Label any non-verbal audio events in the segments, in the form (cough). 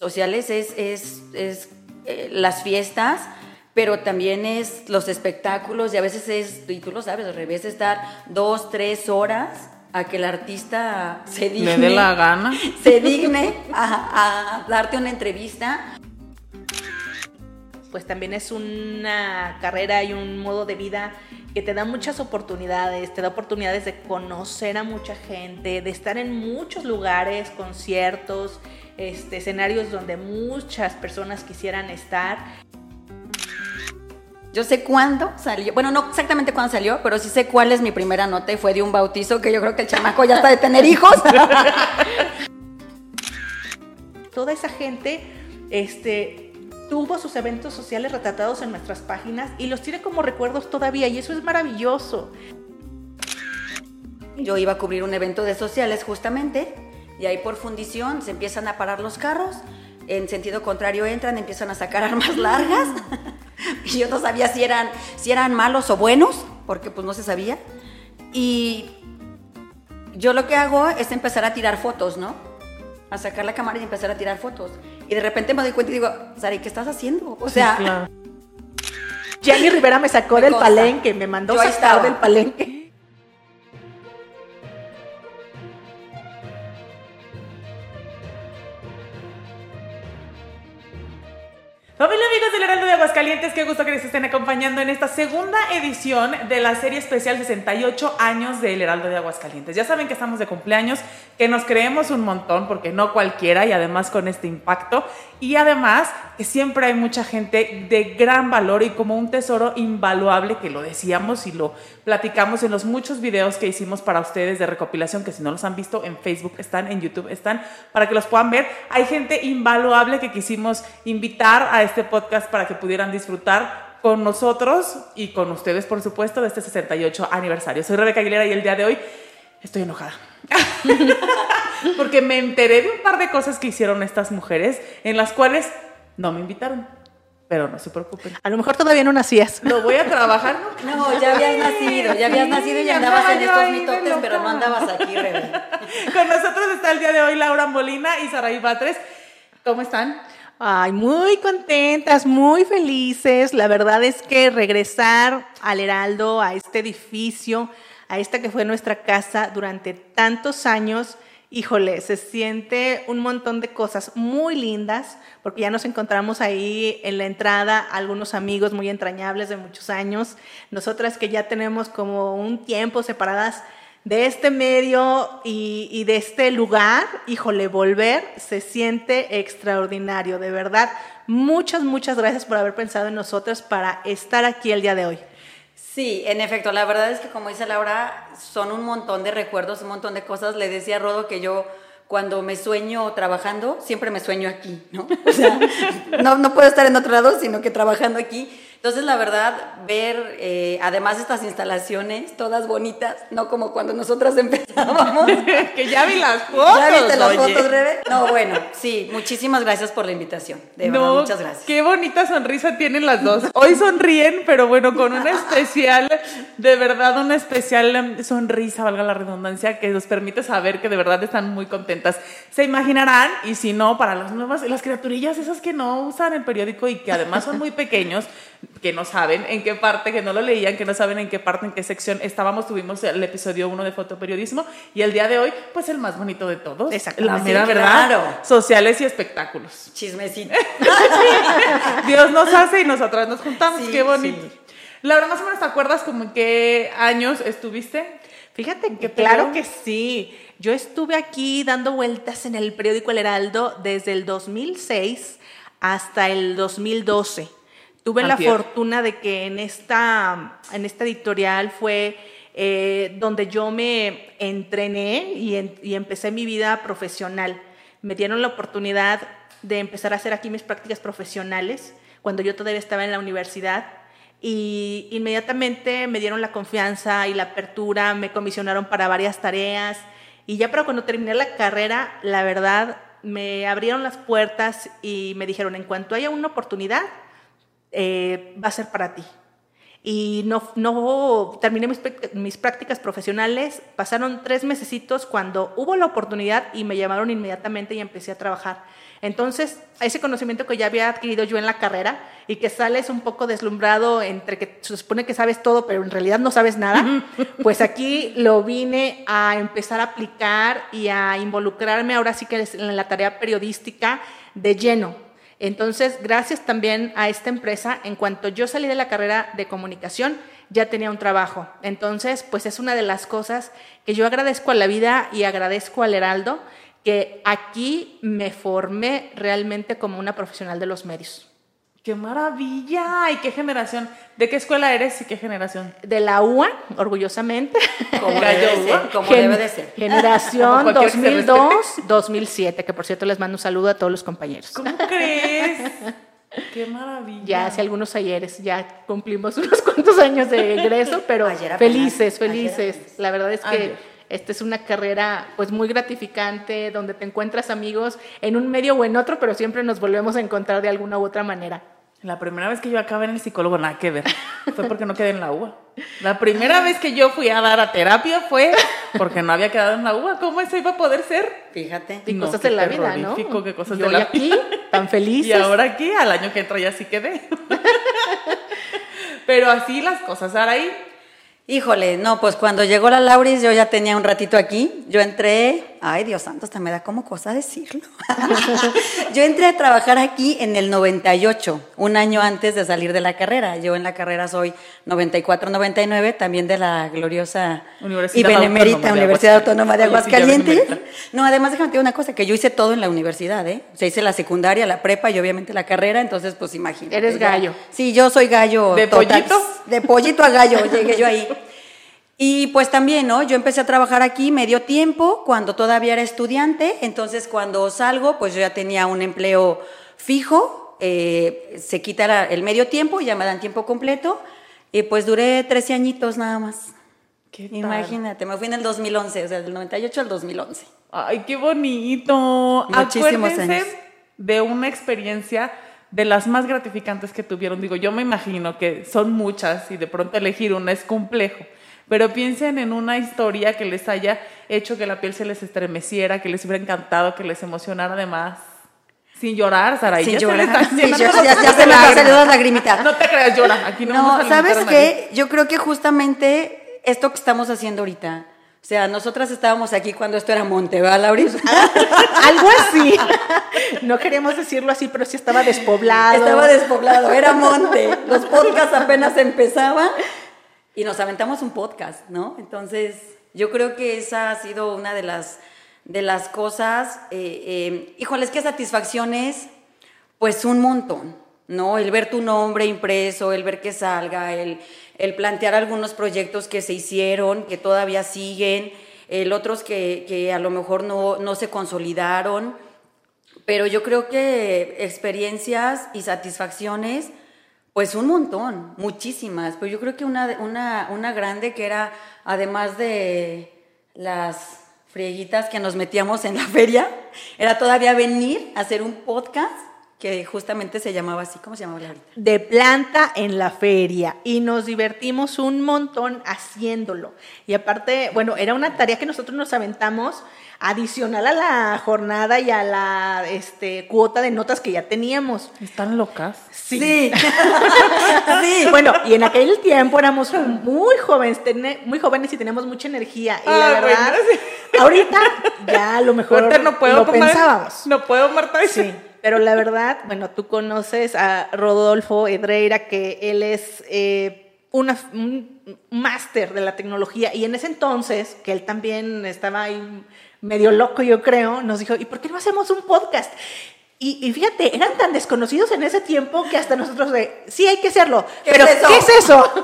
sociales es, es, es eh, las fiestas, pero también es los espectáculos y a veces es, y tú lo sabes, al revés, estar dos, tres horas a que el artista se digne. Le dé la gana. (laughs) Se digne a, a darte una entrevista. Pues también es una carrera y un modo de vida que te da muchas oportunidades, te da oportunidades de conocer a mucha gente, de estar en muchos lugares, conciertos, este, escenarios donde muchas personas quisieran estar. Yo sé cuándo salió, bueno, no exactamente cuándo salió, pero sí sé cuál es mi primera nota y fue de un bautizo que yo creo que el chamaco ya está de tener hijos. (laughs) Toda esa gente este, tuvo sus eventos sociales retratados en nuestras páginas y los tiene como recuerdos todavía y eso es maravilloso. Yo iba a cubrir un evento de sociales justamente y ahí por fundición se empiezan a parar los carros, en sentido contrario entran, empiezan a sacar (laughs) armas largas y yo no sabía si eran, si eran malos o buenos, porque pues no se sabía. Y yo lo que hago es empezar a tirar fotos, ¿no? A sacar la cámara y empezar a tirar fotos. Y de repente me doy cuenta y digo, Sari, ¿qué estás haciendo? O sea, Claro. (laughs) Jenny Rivera me sacó Me del palenque, me mandó sacar del palenque. Familia amigos del Heraldo de Aguascalientes, qué gusto que les estén acompañando en esta segunda edición de la serie especial 68 años del Heraldo de Aguascalientes. Ya saben que estamos de cumpleaños, que nos creemos un montón, porque no cualquiera, y además con este impacto, y además que siempre hay mucha gente de gran valor y como un tesoro invaluable, que lo decíamos y lo platicamos en los muchos videos que hicimos para ustedes de recopilación, que si no los han visto en Facebook están, en YouTube están, para que los puedan ver. Hay gente invaluable que quisimos invitar a este podcast para que pudieran disfrutar con nosotros y con ustedes, por supuesto, de este 68 aniversario. Soy Rebeca Aguilera y el día de hoy estoy enojada. (laughs) Porque me enteré de un par de cosas que hicieron estas mujeres en las cuales no me invitaron. Pero no se preocupen. A lo mejor todavía no nacías. Lo voy a trabajar. ¿no? no, ya habías nacido, ya habías Sí, nacido y ya andabas andaba en estos mitotes, pero no andabas aquí, Rebe. Con nosotros está el día de hoy Laura Molina y Saraí Batres. ¿Cómo están? Ay, muy contentas, muy felices. La verdad es que regresar al Heraldo, a este edificio, a esta que fue nuestra casa durante tantos años, híjole, se siente un montón de cosas muy lindas, porque ya nos encontramos ahí en la entrada algunos amigos muy entrañables de muchos años, nosotras que ya tenemos como un tiempo separadas de este medio y, de este lugar, híjole, volver se siente extraordinario, de verdad. Muchas, muchas gracias por haber pensado en nosotras para estar aquí el día de hoy. Sí, en efecto, la verdad es que como dice Laura, son un montón de recuerdos, un montón de cosas. Le decía a Rodo que yo cuando me sueño trabajando, siempre me sueño aquí, ¿no? O sea, (laughs) no, no puedo estar en otro lado, sino que trabajando aquí. Entonces, la verdad, ver eh, además estas instalaciones, todas bonitas, no como cuando nosotras (laughs) empezábamos. (laughs) que ya vi las fotos. ¿Ya viste las oye. fotos, Rebe? No, bueno, sí, muchísimas gracias por la invitación. De verdad, No, muchas gracias. Qué bonita sonrisa tienen las dos. Hoy sonríen, pero bueno, con una especial, de verdad, una especial em, sonrisa, valga la redundancia, que nos permite saber que de verdad están muy contentas. Se imaginarán, y si no, para las nuevas, las criaturillas, esas que no usan el periódico y que además son muy (laughs) pequeños, que no saben en qué parte, que no lo leían, que no saben en qué parte, en qué sección estábamos, tuvimos el episodio 1 de fotoperiodismo y el día de hoy, pues el más bonito de todos. Exactamente. La mera verdad. claro. Sociales y espectáculos. Chismecito. (laughs) Dios nos hace y nosotras nos juntamos. Sí, Qué bonito. sí. Laura, más o menos te acuerdas como en qué años estuviste? Fíjate que ¿Qué claro que sí. Yo estuve aquí dando vueltas en el periódico El Heraldo desde el 2006 hasta el 2012. Tuve la fortuna de que en esta, en esta editorial fue eh, donde yo me entrené y, en- y empecé mi vida profesional. Me dieron la oportunidad de empezar a hacer aquí mis prácticas profesionales cuando yo todavía estaba en la universidad y inmediatamente me dieron la confianza y la apertura, me comisionaron para varias tareas y ya para cuando terminé la carrera, la verdad, me abrieron las puertas y me dijeron, en cuanto haya una oportunidad, eh, va a ser para ti. y no, no terminé mis, mis, prácticas profesionales. Pasaron tres mesecitos cuando hubo la oportunidad y me llamaron inmediatamente y empecé a trabajar. Entonces, ese conocimiento que ya había adquirido yo en la carrera y que sales un poco deslumbrado entre que se supone que sabes todo, pero en realidad no sabes nada, (laughs) pues aquí lo vine a empezar a aplicar y a involucrarme ahora sí que en la tarea periodística de lleno. Entonces, gracias también a esta empresa, en cuanto yo salí de la carrera de comunicación, ya tenía un trabajo. Entonces, pues es una de las cosas que yo agradezco a la vida y agradezco al Heraldo, que aquí me formé realmente como una profesional de los medios. ¡Qué maravilla! ¿Y qué generación? ¿De qué escuela eres y qué generación? De la UA, orgullosamente. Como debe ser, como debe de ser. Generación (laughs) 2002-2007, que por cierto les mando un saludo a todos los compañeros. ¿Cómo crees? ¡Qué maravilla! Ya hace algunos ayeres, ya cumplimos unos cuantos años de egreso, pero felices, felices. La verdad es que esta es una carrera pues muy gratificante, donde te encuentras amigos en un medio o en otro, pero siempre nos volvemos a encontrar de alguna u otra manera. La primera vez que yo acabé en el psicólogo, nada que ver. Fue porque no quedé en la UA. La primera vez que yo fui a dar a terapia fue porque no había quedado en la UA. ¿Cómo eso iba a poder ser? Fíjate. Y cosas de la vida, ¿no? Qué cosas de la aquí, tan feliz. Y ahora aquí, al año que entra ya sí quedé. Pero así las cosas. Ahora ahí Híjole, no, pues cuando llegó la Lauris yo ya tenía un ratito aquí. Yo entré, ay Dios santo, hasta me da como cosa decirlo. (laughs) yo entré a trabajar aquí en el 98, un año antes de salir de la carrera. Yo en la carrera soy 94-99, también de la gloriosa y benemérita Universidad Autónoma de Aguascalientes. No, además déjame decir una cosa, que yo hice todo en la universidad, ¿eh? O sea, hice la secundaria, la prepa y obviamente la carrera, entonces pues imagínate. Eres gallo. Sí, yo soy gallo. ¿De pollito? De pollito a gallo, llegué yo ahí. (laughs) Y pues también, ¿no? Yo empecé a trabajar aquí medio tiempo, cuando todavía era estudiante, entonces cuando salgo, pues yo ya tenía un empleo fijo, eh, se quita el medio tiempo, ya me dan tiempo completo, y pues duré 13 añitos nada más. ¿Qué Imagínate, me fui en el 2011, o sea, del 98 al 2011. Ay, qué bonito. Muchísimos años. de una experiencia de las más gratificantes que tuvieron. Digo, yo me imagino que son muchas y de pronto elegir una es complejo pero piensen en una historia que les haya hecho que la piel se les estremeciera, que les hubiera encantado, que les emocionara además. Sin llorar, Sara. Sin ya llorar. Se (laughs) ya, ya, se me salido. No te creas, llora. Aquí no, no vamos a ¿sabes qué? Yo creo que justamente esto que estamos haciendo ahorita, o sea, nosotras estábamos aquí cuando esto era monte, ¿verdad, Lauris? (laughs) Algo así. No queremos decirlo así, pero sí estaba despoblado. Estaba despoblado, era monte. Los podcasts apenas empezaban y nos aventamos un podcast, ¿no? Entonces, yo creo que esa ha sido una de las, de las cosas, eh, eh, híjoles, qué satisfacciones, pues un montón, ¿no? El ver tu nombre impreso, el ver que salga, el, el plantear algunos proyectos que se hicieron, que todavía siguen, el otros que, que a lo mejor no, no se consolidaron, pero yo creo que experiencias y satisfacciones, pues un montón, muchísimas. Pero yo creo que una, una, una grande que era, además de las frieguitas que nos metíamos en la (laughs) feria, era todavía venir a hacer un podcast que justamente se llamaba así, ¿cómo se llamaba ahorita? De planta en la feria y nos divertimos un montón haciéndolo. Y aparte, bueno, era una tarea que nosotros nos aventamos adicional a la jornada y a la este, cuota de notas que ya teníamos. ¿Están locas? Sí. sí. (laughs) (laughs) Bueno, y en aquel tiempo éramos muy jóvenes, muy jóvenes y teníamos mucha energía. Y la verdad, ahorita ya a lo mejor no puedo lo pensábamos. No puedo, Marta. Sí. Pero la verdad, bueno, tú conoces a Rodolfo Edreira, que él es eh, una, un máster de la tecnología. Y en ese entonces, que él también estaba ahí medio loco, yo creo, nos dijo, ¿y por qué no hacemos un podcast? Y, fíjate, eran tan desconocidos en ese tiempo que hasta nosotros de, sí hay que hacerlo, pero ¿qué es eso? (laughs)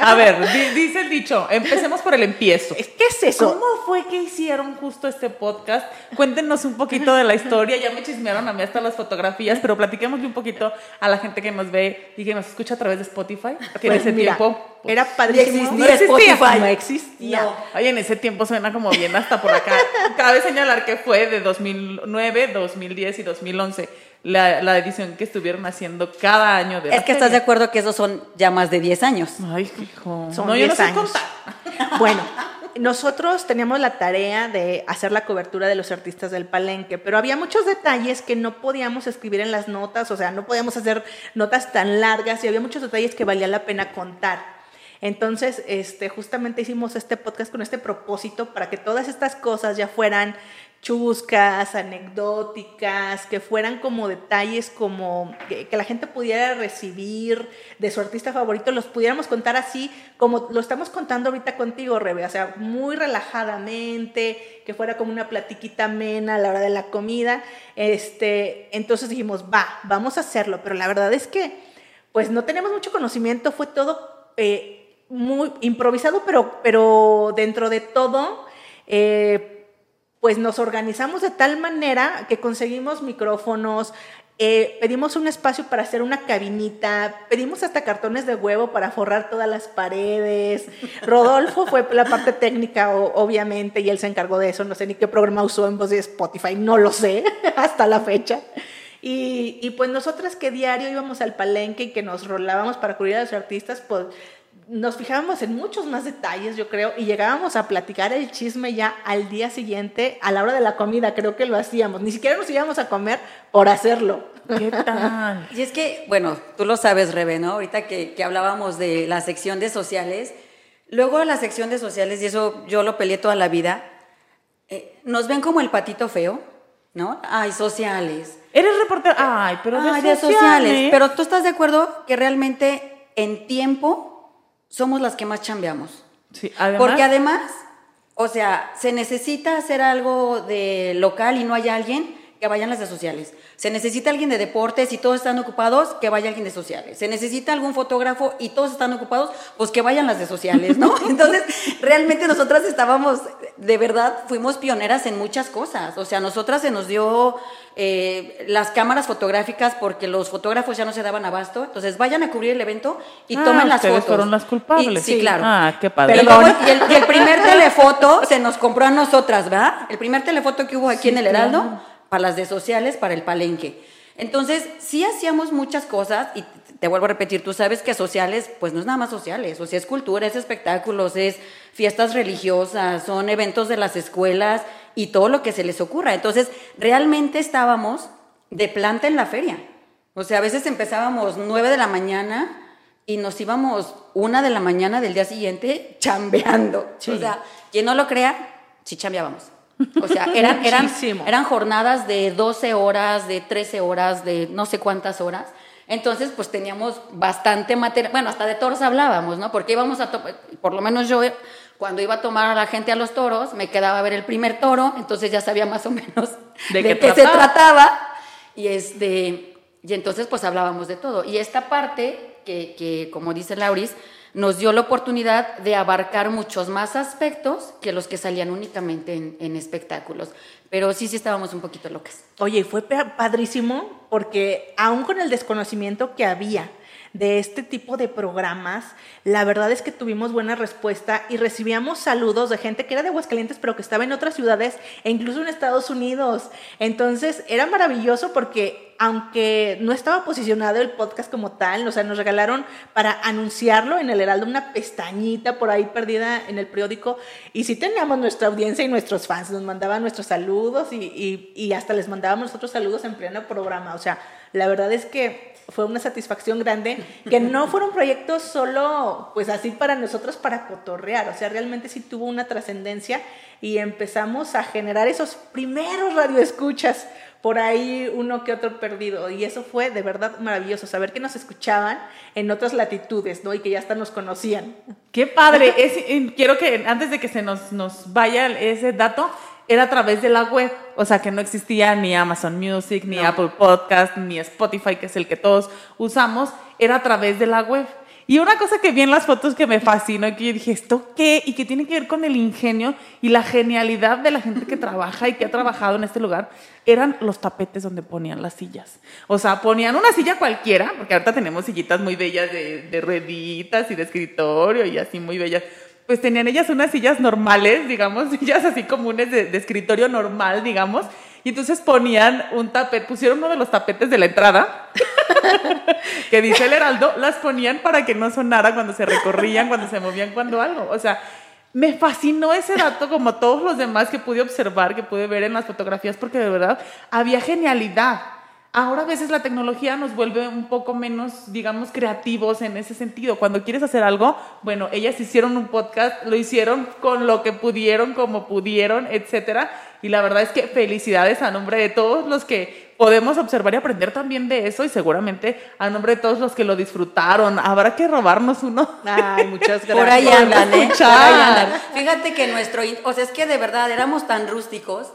A ver, di- dice el dicho, empecemos por el empiezo. ¿Qué es eso? ¿Cómo fue que hicieron justo este podcast? Cuéntenos un poquito de la historia. Ya me chismearon a mí hasta las fotografías, pero platiquémosle un poquito a la gente que nos ve y que nos escucha a través de Spotify. Que en Pues ese mira, tiempo. pues, Era padrísimo. No existía. Spotify. No existía. No. Oye, en ese tiempo suena como bien hasta por acá. Cabe señalar que fue de 2009, 2010 y 2011 la, la edición que estuvieron haciendo cada año de la Es que estás de acuerdo que esos son ya más de 10 años. Ay, hijo. Son no, yo no 10 sé años. contar. (laughs) Bueno, nosotros teníamos la tarea de hacer la cobertura de los artistas del palenque, pero había muchos detalles que no podíamos escribir en las notas, o sea, no podíamos hacer notas tan largas y había muchos detalles que valía la pena contar. Entonces, este, justamente hicimos este podcast con este propósito para que todas estas cosas ya fueran chuscas, anecdóticas, que fueran como detalles como que, la gente pudiera recibir de su artista favorito, los pudiéramos contar así como lo estamos contando ahorita contigo, Rebe, o sea, muy relajadamente, que fuera como una platiquita amena a la hora de la comida. Este, entonces dijimos, va, vamos a hacerlo, pero la verdad es que pues no tenemos mucho conocimiento, fue todo eh, muy improvisado, pero, pero dentro de todo, eh, pues nos organizamos de tal manera que conseguimos micrófonos, eh, pedimos un espacio para hacer una cabinita, pedimos hasta cartones de huevo para forrar todas las paredes. Rodolfo fue la parte técnica, obviamente, y él se encargó de eso. No sé ni qué programa usó en voz de Spotify, no lo sé (laughs) hasta la fecha. Y, y pues nosotras que diario íbamos al palenque y que nos rolábamos para cubrir a los artistas, pues nos fijábamos en muchos más detalles, yo creo, y llegábamos a platicar el chisme ya al día siguiente, a la hora de la comida, creo que lo hacíamos. Ni siquiera nos íbamos a comer por hacerlo. ¿Qué tal? (laughs) Y es que, bueno, tú lo sabes, Rebe, ¿no? Ahorita que, que hablábamos de la sección de sociales, luego la sección de sociales, y eso yo lo peleé toda la vida, eh, nos ven como el patito feo, ¿no? Ay, sociales. Eres reportero. Ay, pero de, Ay, de sociales. sociales. Pero tú estás de acuerdo que realmente en tiempo somos las que más chambeamos. Sí, además. Porque además, o sea, se necesita hacer algo de local y no hay alguien que vayan las de sociales. Se necesita alguien de deportes y todos están ocupados, que vaya alguien de sociales. Se necesita algún fotógrafo y todos están ocupados, pues que vayan las de sociales, ¿no? (laughs) Entonces, realmente nosotras estábamos, de verdad, fuimos pioneras en muchas cosas. O sea, nosotras se nos dio eh, las cámaras fotográficas porque los fotógrafos ya no se daban abasto. Entonces, vayan a cubrir el evento y Ah, tomen las fotos. fueron las culpables. Y- sí, Sí. claro. Ah, qué padre. Y, Perdón. luego- y el, y el primer telefoto se nos compró a nosotras, ¿verdad? El primer telefoto que hubo aquí en el Heraldo, para las de sociales, para el palenque. Entonces, sí hacíamos muchas cosas y te vuelvo a repetir, tú sabes que sociales, pues no es nada más sociales, o sea, es cultura, es espectáculos, es fiestas religiosas, son eventos de las escuelas y todo lo que se les ocurra. Entonces, realmente estábamos de planta en la feria. O sea, a veces empezábamos nueve de la mañana y nos íbamos una de la mañana del día siguiente chambeando. O sea, quien no lo crea, sí chambeábamos. O sea, eran, eran, eran jornadas de 12 horas, de 13 horas, de no sé cuántas horas. Entonces, pues teníamos bastante material. Bueno, hasta de toros hablábamos, ¿no? Porque íbamos a, por lo menos yo, cuando iba a tomar a la gente a los toros, me quedaba a ver el primer toro, entonces ya sabía más o menos ¿De de, qué qué se trataba? trataba. Y, este, y entonces, pues hablábamos de todo. Y esta parte, que, que como dice Lauris, nos dio la oportunidad de abarcar muchos más aspectos que los que salían únicamente en, espectáculos. Pero sí, sí estábamos un poquito locas. Oye, fue pa- padrísimo porque aún con el desconocimiento que había de este tipo de programas, la verdad es que tuvimos buena respuesta y recibíamos saludos de gente que era de Aguascalientes, pero que estaba en otras ciudades e incluso en Estados Unidos. Entonces era maravilloso porque aunque no estaba posicionado el podcast como tal, o sea, nos regalaron para anunciarlo en el Heraldo una pestañita por ahí perdida en el periódico y sí teníamos nuestra audiencia y nuestros fans, nos mandaban nuestros saludos y, y- y hasta les mandábamos nosotros saludos en pleno programa. O sea, la verdad es que fue una satisfacción grande que no fueron proyectos solo pues así para nosotros para cotorrear, o sea, realmente sí tuvo una trascendencia y empezamos a generar esos primeros radioescuchas por ahí uno que otro perdido y eso fue de verdad maravilloso saber que nos escuchaban en otras latitudes, ¿no? Y que ya hasta nos conocían. Qué padre. Es- quiero que antes de que se nos, nos vaya ese dato, era a través de la web. O sea, que no existía ni Amazon Music, ni No. Apple Podcast, ni Spotify, que es el que todos usamos. Era a través de la web. Y una cosa que vi en las fotos que me fascinó y que yo dije, ¿esto qué? Y que tiene que ver con el ingenio y la genialidad de la gente que (laughs) trabaja y que ha trabajado en este lugar, eran los tapetes donde ponían las sillas. O sea, ponían una silla cualquiera, porque ahorita tenemos sillitas muy bellas de, de rueditas y de escritorio y así muy bellas pues tenían ellas unas sillas normales, digamos, (laughs) sillas así comunes de, escritorio normal, digamos, y entonces ponían un tapete, pusieron uno de los tapetes de la entrada, (laughs) que dice el Heraldo, las ponían para que no sonara cuando se recorrían, cuando se movían, cuando algo. O sea, me fascinó ese dato como todos los demás que pude observar, que pude ver en las fotografías, porque de verdad había genialidad. Ahora a veces la tecnología nos vuelve un poco menos, digamos, creativos en ese sentido. Cuando quieres hacer algo, bueno, ellas hicieron un podcast, lo hicieron con lo que pudieron, como pudieron, etcétera. Y la verdad es que felicidades a nombre de todos los que podemos observar y aprender también de eso y seguramente a nombre de todos los que lo disfrutaron. Habrá que robarnos uno. Ay, muchas gracias. (laughs) Por ahí andan, ¿eh? Por ahí andan. Fíjate que nuestro, o sea, es que de verdad éramos tan rústicos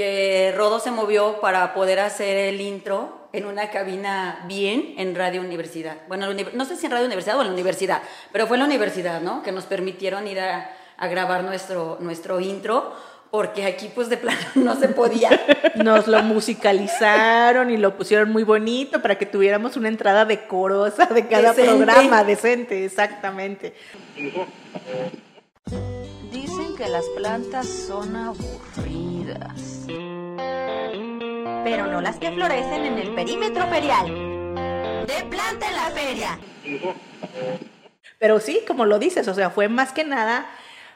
que Rodo se movió para poder hacer el intro en una cabina bien en Radio Universidad. Bueno, no sé si en Radio Universidad o en la universidad, pero fue en la universidad, ¿no? Que nos permitieron ir a, a grabar nuestro, nuestro intro, porque aquí pues de plano (laughs) no se podía. Nos lo musicalizaron y lo pusieron muy bonito para que tuviéramos una entrada decorosa de cada decente. programa, decente, exactamente. Que las plantas son aburridas. Pero no las que florecen en el perímetro ferial. De planta en la feria. Pero sí, como lo dices, o sea, fue más que nada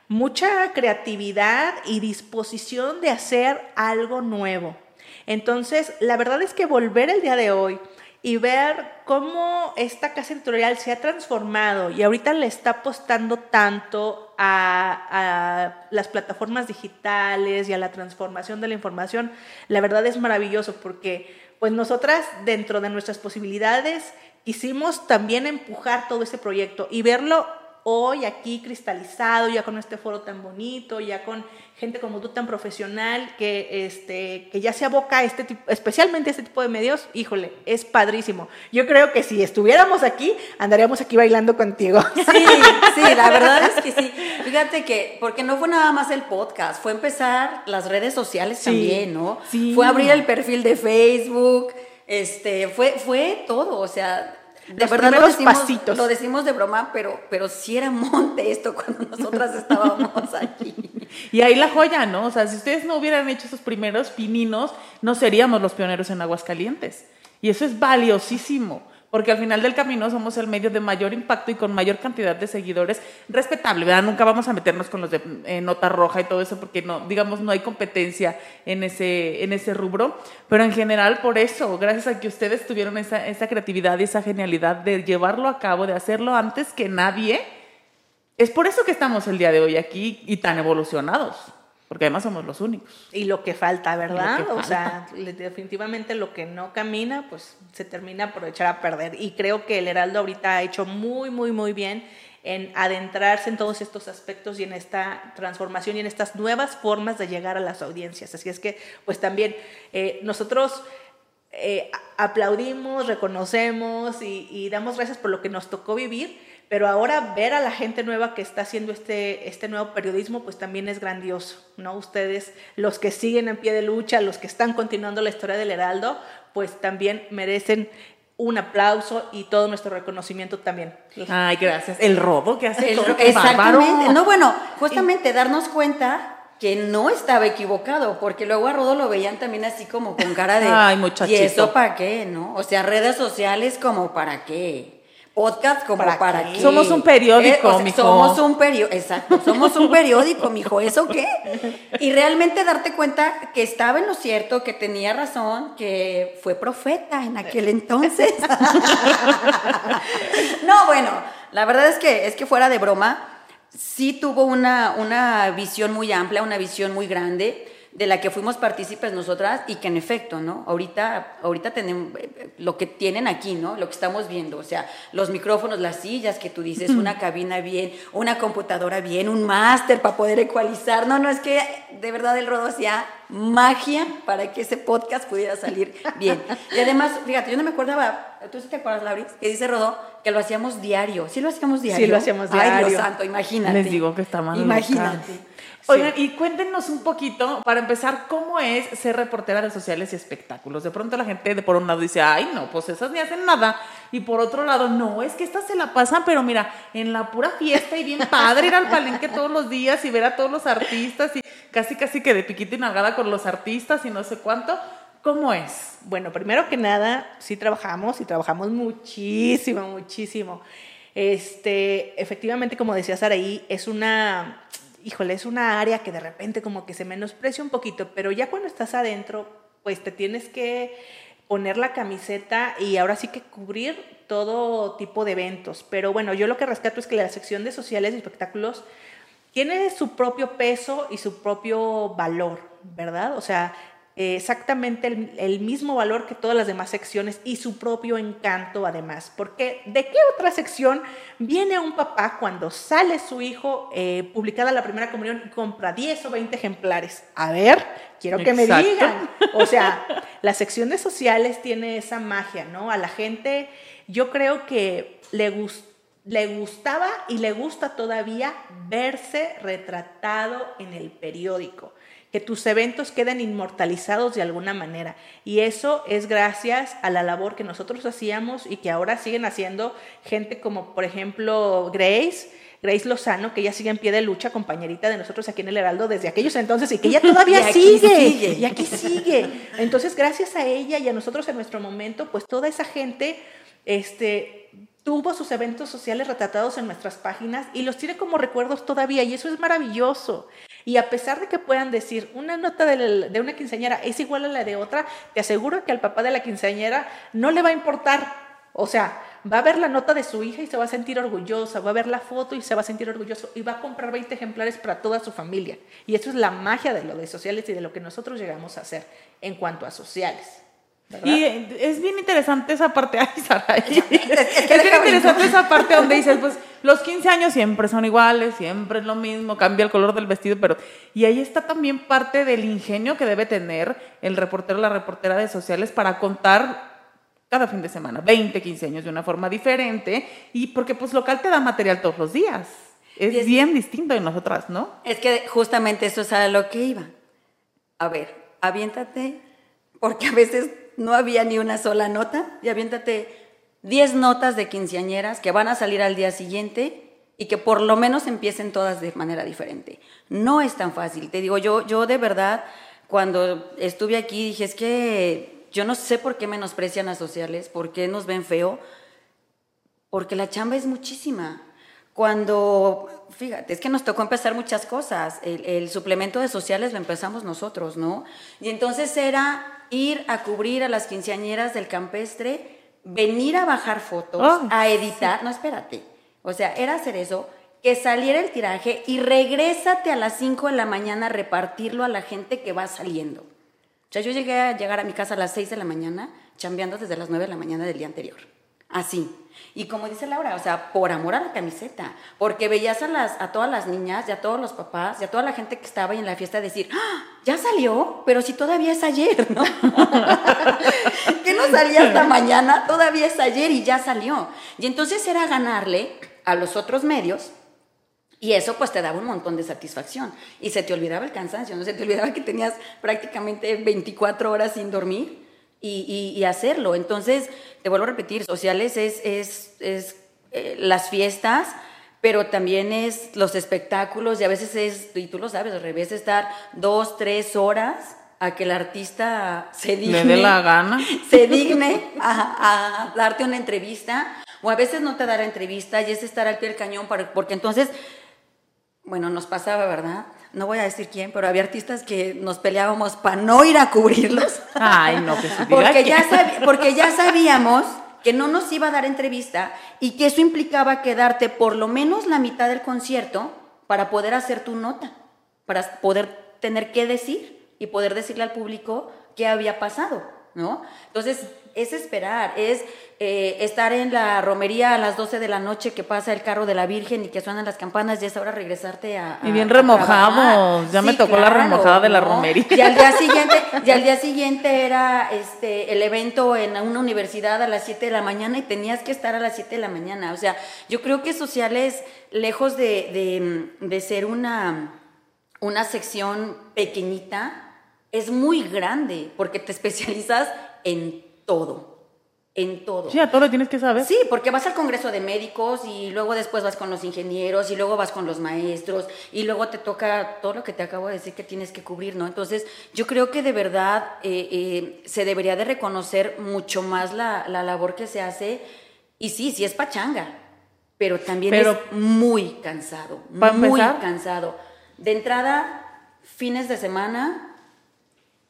mucha creatividad y disposición de hacer algo nuevo. Entonces, la verdad es que volver el día de hoy y ver cómo esta casa editorial se ha transformado y ahorita le está apostando tanto a, a, las plataformas digitales y a la transformación de la información, la verdad es maravilloso porque pues nosotras dentro de nuestras posibilidades quisimos también empujar todo ese proyecto y verlo hoy aquí cristalizado, ya con este foro tan bonito, ya con gente como tú tan profesional, que, este, que ya se aboca a este tipo, especialmente a este tipo de medios, híjole, es padrísimo. Yo creo que si estuviéramos aquí, andaríamos aquí bailando contigo. Sí, sí, la verdad es que sí. Fíjate que, porque no fue nada más el podcast, fue empezar las redes sociales sí, también, ¿no? Sí. Fue abrir el perfil de Facebook, este, fue, fue todo, o sea, de Los verdad lo decimos, pasitos. lo decimos de broma, pero, pero sí era monte esto cuando (laughs) nosotras estábamos aquí. Y ahí la joya, ¿no? O sea, si ustedes no hubieran hecho esos primeros pininos, no seríamos los pioneros en Aguascalientes. Y eso es valiosísimo, porque al final del camino somos el medio de mayor impacto y con mayor cantidad de seguidores, respetable, ¿verdad? Nunca vamos a meternos con los de eh, nota roja y todo eso, porque no, digamos, no hay competencia en ese, en ese rubro, pero en general por eso, gracias a que ustedes tuvieron esa, esa creatividad y esa genialidad de llevarlo a cabo, de hacerlo antes que nadie, es por eso que estamos el día de hoy aquí y tan evolucionados, porque además somos los únicos. Y lo que falta, ¿verdad? Que O sea, le- definitivamente lo que no camina, pues se termina por echar a perder. Y creo que el Heraldo ahorita ha hecho muy, muy, muy bien en adentrarse en todos estos aspectos y en esta transformación y en estas nuevas formas de llegar a las audiencias. Así es que, pues también eh, nosotros eh, aplaudimos, reconocemos y, y damos gracias por lo que nos tocó vivir, pero ahora ver a la gente nueva que está haciendo este, este nuevo periodismo, pues también es grandioso, ¿no? Ustedes, los que siguen en pie de lucha, los que están continuando la historia del Heraldo, pues también merecen un aplauso y todo nuestro reconocimiento también. Ay, gracias. El robo que hace El- todo, exactamente. bárbaro. No, bueno, justamente darnos cuenta que no estaba equivocado, porque luego a Rodo lo veían también así como con cara de Ay, muchachito. ¿Y eso para qué, no? O sea, redes sociales como para qué. Podcast como ¿Para para, qué? qué. Somos un periódico, o sea, mijo. Somos un periódico, exacto, somos un periódico, mijo, ¿eso qué? Y realmente darte cuenta que estaba en lo cierto, que tenía razón, que fue profeta en aquel entonces. (laughs) no, bueno, la verdad es que, es que fuera de broma, sí tuvo una, una visión muy amplia, una visión muy grande de la que fuimos partícipes nosotras y que en efecto, ¿no? Ahorita, ahorita tenemos lo que tienen aquí, ¿no? Lo que estamos viendo, o sea, los micrófonos, las sillas que tú dices, una cabina bien, una computadora bien, un máster para poder ecualizar, no, no, es que de verdad el Rodo hacía magia para que ese podcast pudiera salir bien. Y además, fíjate, yo no me acordaba, ¿Tú sí te acuerdas, Lauris? Que dice Rodó que lo hacíamos diario. Sí lo hacíamos diario. Sí, lo hacíamos Ay, diario. Dios santo, imagínate. Les digo que está mal. Imagínate. loca. Oigan, y cuéntenos un poquito, para empezar, ¿cómo es ser reportera de sociales y espectáculos? De pronto la gente de por un lado dice, ay, no, pues esas ni hacen nada. Y por otro lado, no, es que estas se la pasan, pero mira, en la pura fiesta y bien padre ir al palenque todos los días y ver a todos los artistas y casi, casi que de piquito y nalgada con los artistas y no sé cuánto. ¿Cómo es? Bueno, primero que nada, sí trabajamos y trabajamos muchísimo, muchísimo. Este, efectivamente, como decía Saraí, es una, híjole, es una área que de repente como que se menosprecia un poquito, pero ya cuando estás adentro, pues te tienes que poner la camiseta y ahora sí que cubrir todo tipo de eventos. Pero bueno, yo lo que rescato es que la sección de sociales y espectáculos tiene su propio peso y su propio valor, ¿verdad? O sea, eh, exactamente el, el mismo valor que todas las demás secciones y su propio encanto además. Porque ¿de qué otra sección viene un papá cuando sale su hijo eh, publicada la primera comunión y compra 10 o 20 ejemplares? A ver, quiero que me digan. O sea, la sección de sociales tiene esa magia, ¿no? A la gente yo creo que le gusta le gustaba y le gusta todavía verse retratado en el periódico, que tus eventos queden inmortalizados de alguna manera. Y eso es gracias a la labor que nosotros hacíamos y que ahora siguen haciendo gente como, por ejemplo, Grace. Grace Lozano, que ella sigue en pie de lucha, compañerita de nosotros aquí en el Heraldo desde aquellos entonces y que ella (laughs) todavía Y sigue, sigue. y aquí sigue. Entonces, gracias a ella y a nosotros en nuestro momento, pues toda esa gente este, tuvo sus eventos sociales retratados en nuestras páginas y los tiene como recuerdos todavía y eso es maravilloso. Y a pesar de que puedan decir, una nota de, de una quinceañera es igual a la de otra, te aseguro que al papá de la quinceañera no le va a importar. O sea, va a ver la nota de su hija y se va a sentir orgullosa, va a ver la foto y se va a sentir orgulloso y va a comprar 20 ejemplares para toda su familia. Y eso es la magia de lo de sociales y de lo que nosotros llegamos a hacer en cuanto a sociales. ¿Verdad? Y es bien interesante esa parte, (laughs) ay, Sara, es, que bien déjame, interesante ¿no? esa parte donde dices, pues los 15 años siempre son iguales, siempre es lo mismo, cambia el color del vestido, pero y ahí está también parte del ingenio que debe tener el reportero o la reportera de sociales para contar cada fin de semana, 20, 15 años de una forma diferente y porque pues local te da material todos los días. Es es- bien distinto de nosotras, ¿no? Es que justamente eso es a lo que iba. A ver, aviéntate, porque a veces no había ni una sola nota, y aviéntate 10 notas de quinceañeras que van a salir al día siguiente y que por lo menos empiecen todas de manera diferente. No es tan fácil. Te digo, yo, yo de verdad, cuando estuve aquí, dije, es que yo no sé por qué menosprecian a sociales, por qué nos ven feo, porque la chamba es muchísima. Cuando, fíjate, es que nos tocó empezar muchas cosas. El, el suplemento de sociales lo empezamos nosotros, ¿no? Y entonces era ir a cubrir a las quinceañeras del campestre, venir a bajar fotos, Ay, a editar. No, espérate. O sea, era hacer eso, que saliera el tiraje y regrésate a las 5 de la mañana a repartirlo a la gente que va saliendo. O sea, yo llegué a llegar a mi casa a las 6 de la mañana, chambeando desde las 9 de la mañana del día anterior. Así. Y como dice Laura, o sea, por amor a la camiseta, porque veías a, las, a todas las niñas y a todos los papás y a toda la gente que estaba ahí en la fiesta decir, ¡Ah! ya salió, pero si todavía es ayer, ¿no? (laughs) que no salía hasta mañana, todavía es ayer y ya salió. Y entonces era ganarle a los otros medios y eso pues te daba un montón de satisfacción. Y se te olvidaba el cansancio, no se te olvidaba que tenías prácticamente 24 horas sin dormir y, y- y hacerlo. Entonces, te vuelvo a repetir, sociales es, es, es eh, las fiestas, pero también es los espectáculos y a veces es, y tú lo sabes, al revés, estar dos, tres horas a que el artista se digne. Le dé la gana. (laughs) Se digne a, a darte una entrevista o a veces no te da la entrevista y es estar al pie del cañón para, porque entonces bueno, nos pasaba, ¿verdad? No voy a decir quién, pero había artistas que nos peleábamos para no ir a cubrirlos. Ay, no, que se diga porque, ya porque ya sabíamos que no nos iba a dar entrevista y que eso implicaba quedarte por lo menos la mitad del concierto para poder hacer tu nota, para poder tener que decir y poder decirle al público qué había pasado. ¿no? Entonces, es esperar, es eh, estar en la romería a las 12 de la noche que pasa el carro de la Virgen y que suenan las campanas y es hora regresarte a... Y bien a trabajar. ya me tocó la remojada de la romería. Y al día siguiente, y al día siguiente era este el evento en una universidad a las 7 de la mañana y tenías que estar a las 7 de la mañana. O sea, yo creo que sociales, lejos de, de- de ser una, una sección pequeñita, es muy grande porque te (laughs) especializas en todo. En todo. Sí, a todo lo tienes que saber. Sí, porque vas al Congreso de Médicos y luego después vas con los ingenieros y luego vas con los maestros y luego te toca todo lo que te acabo de decir que tienes que cubrir, ¿no? Entonces, yo creo que de verdad eh, eh, se debería de reconocer mucho más la, la labor que se hace y sí, sí es pachanga, pero también Pero- es muy cansado, muy empezar- cansado. De entrada, fines de semana,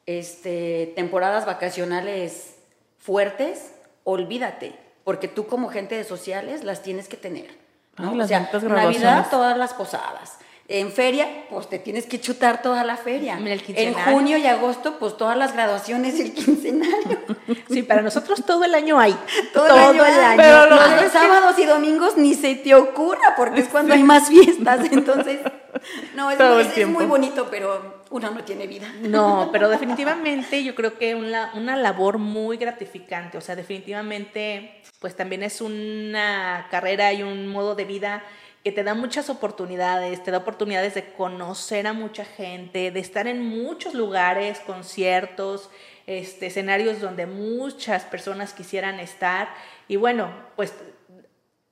este, temporadas vacacionales fuertes, olvídate, porque tú como gente de sociales las tienes que tener. ¿no? Ay, o las sea, Navidad, todas las posadas. En feria, pues te tienes que chutar toda la feria. El en junio y agosto, pues todas las graduaciones y el quincenario. (laughs) Sí, para nosotros todo el año hay. (laughs) Todo, el año. Pero lo Los que- sábados y domingos ni se te ocurra, porque es cuando hay más fiestas. (laughs) Entonces, no, es, el muy bonito, pero uno no tiene vida. No, pero definitivamente yo creo que una, una labor muy gratificante, o sea, definitivamente pues también es una carrera y un modo de vida que te da muchas oportunidades, te da oportunidades de conocer a mucha gente, de estar en muchos lugares, conciertos, este, escenarios donde muchas personas quisieran estar y bueno, pues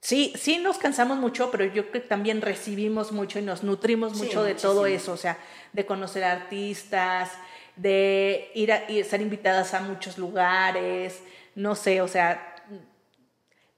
Sí, sí nos cansamos mucho, pero yo creo que también recibimos mucho y nos nutrimos Sí, mucho de todo eso, o sea, de conocer artistas, de ir a y ser invitadas a muchos lugares, no sé, o sea,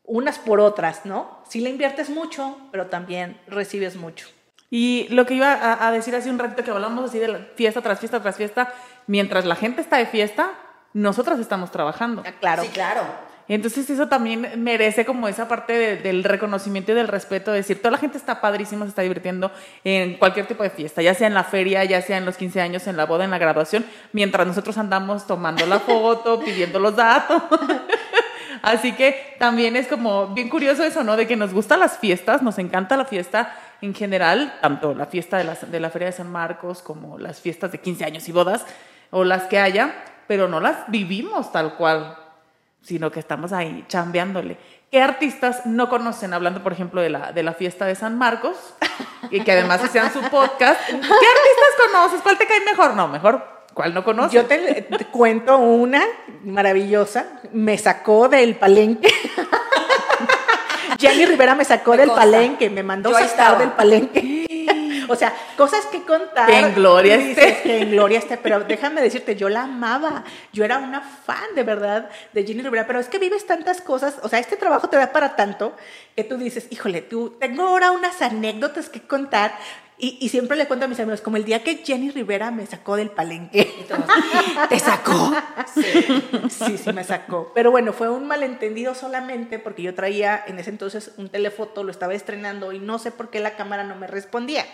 unas por otras, ¿no? Sí le inviertes mucho, pero también recibes mucho. Y lo que iba a, a decir hace un ratito que hablamos así de la fiesta tras fiesta tras fiesta, mientras la gente está de fiesta, nosotras estamos trabajando. Ah, Claro. Sí, claro. Entonces eso también merece como esa parte de- del reconocimiento y del respeto, de decir, toda la gente está padrísima, se está divirtiendo en cualquier tipo de fiesta, ya sea en la feria, ya sea en los 15 años, en la boda, en la graduación, mientras nosotros andamos tomando la foto, (laughs) pidiendo los datos. (laughs) Así que también es como bien curioso eso, ¿no? De que nos gustan las fiestas, nos encanta la fiesta en general, tanto la fiesta de, las- de la Feria de San Marcos como las fiestas de 15 años y bodas, o las que haya, pero no las vivimos tal cual sino que estamos ahí chambeándole. ¿Qué artistas no conocen, hablando por ejemplo de la, de la fiesta de San Marcos, y que además hacían su podcast? ¿Qué artistas conoces? ¿Cuál te cae mejor? No, mejor, ¿cuál no conoces? Yo te, te cuento una maravillosa, me sacó del palenque. (laughs) Jenny Rivera me sacó del palenque, me mandó sacar del palenque. O sea, cosas que contar. Que en gloria esté. Que en gloria esté. Pero déjame decirte, yo la amaba. Yo era una fan de verdad de Jenny Rivera. Pero es que vives tantas cosas. O sea, este trabajo te da para tanto que tú dices, híjole, tú tengo ahora unas anécdotas que contar. Y, y siempre le cuento a mis amigos, como el día que Jenny Rivera me sacó del palenque. Y todos, ¿Te sacó? Sí. Sí, sí me sacó. Pero bueno, fue un malentendido solamente porque yo traía en ese entonces un telefoto, lo estaba estrenando y no sé por qué la cámara no me respondía.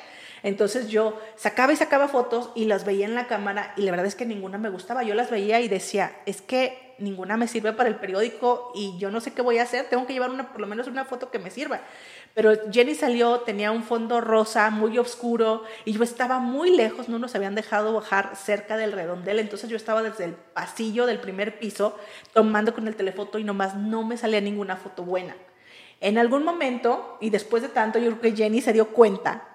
Entonces yo sacaba y sacaba fotos y las veía en la cámara y la verdad es que ninguna me gustaba. Yo las veía y decía, es que ninguna me sirve para el periódico y yo no sé qué voy a hacer, tengo que llevar una, por lo menos una foto que me sirva. Pero Jenny salió, tenía un fondo rosa muy oscuro y yo estaba muy lejos, no nos habían dejado bajar cerca del redondel, entonces yo estaba desde el pasillo del primer piso tomando con el telefoto y nomás no me salía ninguna foto buena. En algún momento, y después de tanto, yo creo que Jenny se dio cuenta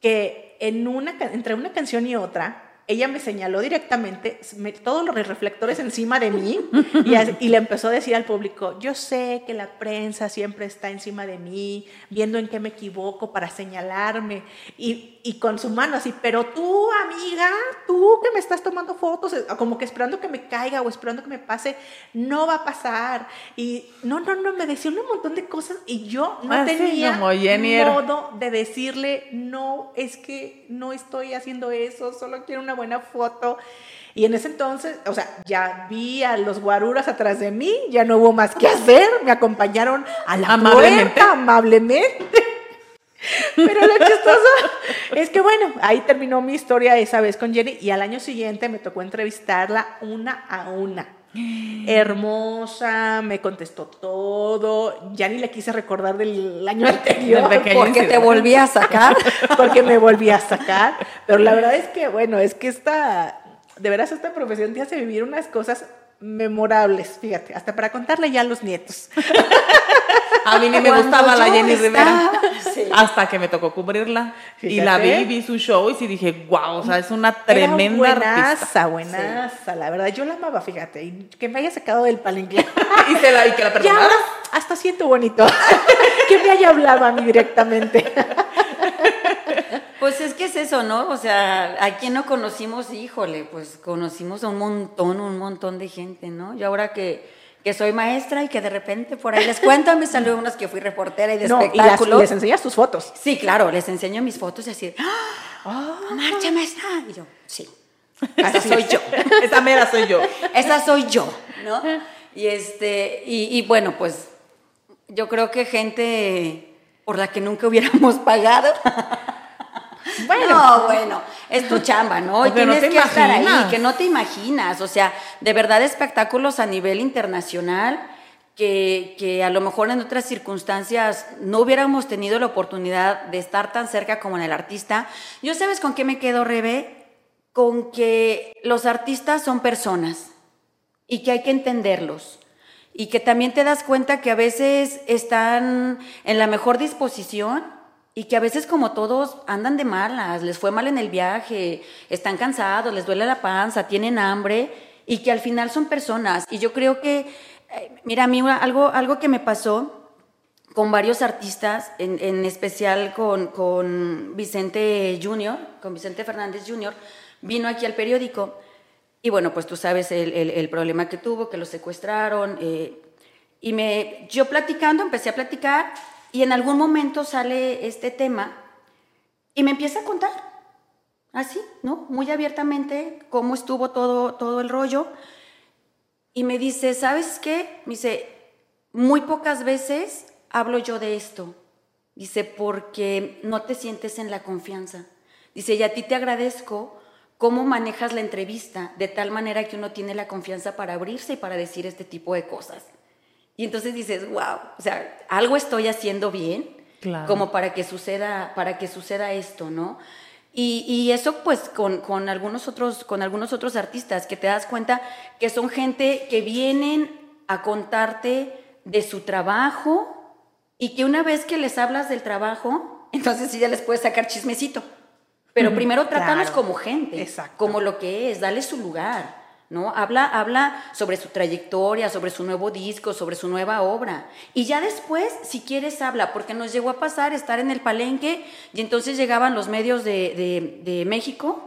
que en una, entre una canción y otra, ella me señaló directamente me- todos los reflectores encima de mí (laughs) y, y le empezó a decir al público, yo sé que la prensa siempre está encima de mí, viendo en qué me equivoco para señalarme y, y con su mano así, pero tú amiga, tú que me estás tomando fotos, eh, como que esperando que me caiga o esperando que me pase, no va a pasar. Y no, no, no, me decía un montón de cosas y yo no Así tenía Jenny era. modo de decirle, no, es que no estoy haciendo eso, solo quiero una buena foto. Y en ese entonces, o sea, ya vi a los guaruras atrás de mí, ya no hubo más que hacer, me acompañaron a la Amablemente. puerta amablemente. (laughs) Pero lo chistoso es que, bueno, ahí terminó mi historia esa vez con Jenny y al año siguiente me tocó entrevistarla una a una. Hermosa, me contestó todo. Ya ni le quise recordar del año (laughs) anterior. Porque te volví a sacar. (laughs) porque me volví a sacar. Pero la verdad es que, bueno, es que esta, de veras, esta profesión te hace vivir unas cosas memorables, fíjate, hasta para contarle ya a los nietos. (laughs) A mí ni me gustaba la Jenny estaba- Rivera. Sí. Hasta que me tocó cubrirla. Y la vi, vi su show y sí dije, wow, o sea, es una Era tremenda artista. buenaza, buenaza, la verdad, yo la amaba, fíjate, y que me haya sacado del palenque. (laughs) Y, se la, y que la perdonara. hasta siento bonito (laughs) que me haya hablado a mí directamente. (laughs) Pues es que es eso, ¿no? O sea, ¿a quién no conocimos? Híjole, pues conocimos a un montón, un montón de gente, ¿no? Yo ahora que, que soy maestra y que de repente por ahí les cuento, me salió unas que fui reportera y de No, y las- les enseñas tus fotos. Sí, claro, les enseño mis fotos y así, ¡ah! ¡Marcha, maestra! Y yo, sí, (laughs) esa soy yo. Esa mera soy yo. Esa soy yo, ¿no? Y este, y, y bueno, pues yo creo que gente por la que nunca hubiéramos (laughs) pagado. Bueno. no, bueno, es tu chamba, ¿no? (laughs) Y tienes que estar ahí, imaginas. que no te imaginas. O sea, de verdad espectáculos a nivel internacional que, que a lo mejor en otras circunstancias no hubiéramos tenido la oportunidad de estar tan cerca como en el artista. Yo sabes con qué me quedo, Rebe, con que los artistas son personas y que hay que entenderlos. Y que también te das cuenta que a veces están en la mejor disposición y que a veces como todos andan de malas, les fue mal en el viaje, están cansados, les duele la panza, tienen hambre y que al final son personas. Y yo creo que, eh, mira, a mí algo, algo que me pasó con varios artistas, en, en especial con, con Vicente Junior, con Vicente Fernández Junior, vino aquí al periódico y bueno, pues tú sabes el, el- el problema que tuvo, que lo secuestraron. eh, y me, yo platicando, empecé a platicar y en algún momento sale este tema y me empieza a contar, así, ¿no? Muy abiertamente, cómo estuvo todo, todo el rollo. Y me dice, ¿sabes qué? Me dice, muy pocas veces hablo yo de esto. Dice, porque no te sientes en la confianza. Dice, y a ti te agradezco cómo manejas la entrevista de tal manera que uno tiene la confianza para abrirse y para decir este tipo de cosas. Y entonces dices, wow, o sea, algo estoy haciendo bien Claro. como para que suceda, para que suceda esto, ¿no? Y, y eso pues con, con algunos otros, con algunos otros artistas que te das cuenta que son gente que vienen a contarte de su trabajo y que una vez que les hablas del trabajo, entonces sí ya les puedes sacar chismecito. Pero primero trátalos claro. como gente, Exacto. como lo que es, dale su lugar, ¿no? Habla, habla sobre su trayectoria, sobre su nuevo disco, sobre su nueva obra. Y ya después, si quieres, habla, porque nos llegó a pasar estar en el palenque y entonces llegaban los medios de, de- de México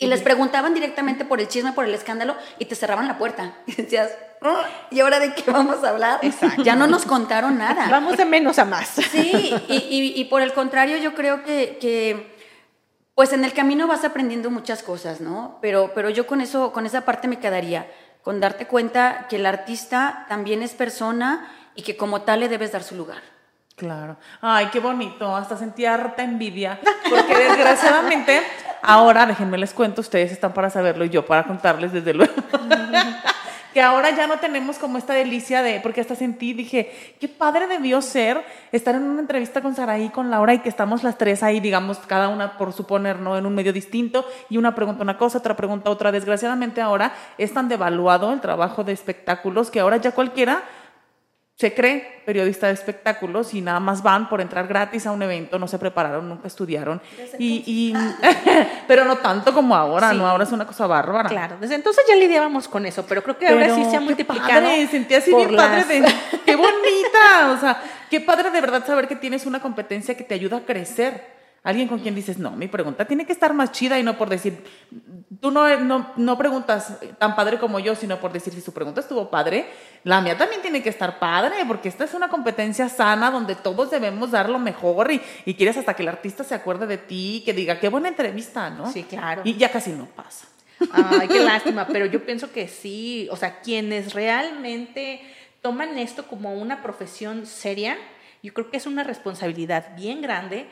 y les preguntaban directamente por el chisme, por el escándalo y te cerraban la puerta. (laughs) Y decías, "Ah, ¿y ahora de qué vamos a hablar? Exacto. Ya no nos contaron nada. Vamos de menos a más. Sí, y, y- y por el contrario, yo creo que, que, pues en el camino vas aprendiendo muchas cosas, ¿no? Pero, pero yo con eso, con esa parte me quedaría, con darte cuenta que el artista también es persona y que como tal le debes dar su lugar. Claro. Ay, qué bonito. Hasta sentí harta envidia. Porque desgraciadamente, ahora, déjenme les cuento, ustedes están para saberlo y yo para contarles desde luego. (laughs) que ahora ya no tenemos como esta delicia de, porque hasta sentí, dije, qué padre debió ser estar en una entrevista con Saraí, con Laura y que estamos las tres ahí, digamos, cada una por suponer, ¿no? En un medio distinto y una pregunta una cosa, otra pregunta otra. Desgraciadamente ahora es tan devaluado el trabajo de espectáculos que ahora ya cualquiera se cree periodista de espectáculos y nada más van por entrar gratis a un evento, no se prepararon, nunca estudiaron. Y, y- (laughs) pero no tanto como ahora, Sí. ¿no? Ahora es una cosa bárbara. Claro, desde entonces ya lidiábamos con eso, pero creo que ahora Pero sí se ha multiplicado. Padre, sentí así bien padre las- de, (laughs) qué bonita, o sea, qué padre de verdad saber que tienes una competencia que te ayuda a crecer. Alguien con quien dices, no, mi pregunta tiene que estar más chida y no por decir, tú no, no, no preguntas tan padre como yo, sino por decir si su pregunta estuvo padre, la mía también tiene que estar padre, porque esta es una competencia sana donde todos debemos dar lo mejor y, y quieres hasta que el artista se acuerde de ti, que diga, qué buena entrevista, ¿no? Sí, claro. Y ya casi no pasa. Ay, qué lástima, pero yo pienso que sí, o sea, quienes realmente toman esto como una profesión seria, yo creo que es una responsabilidad bien grande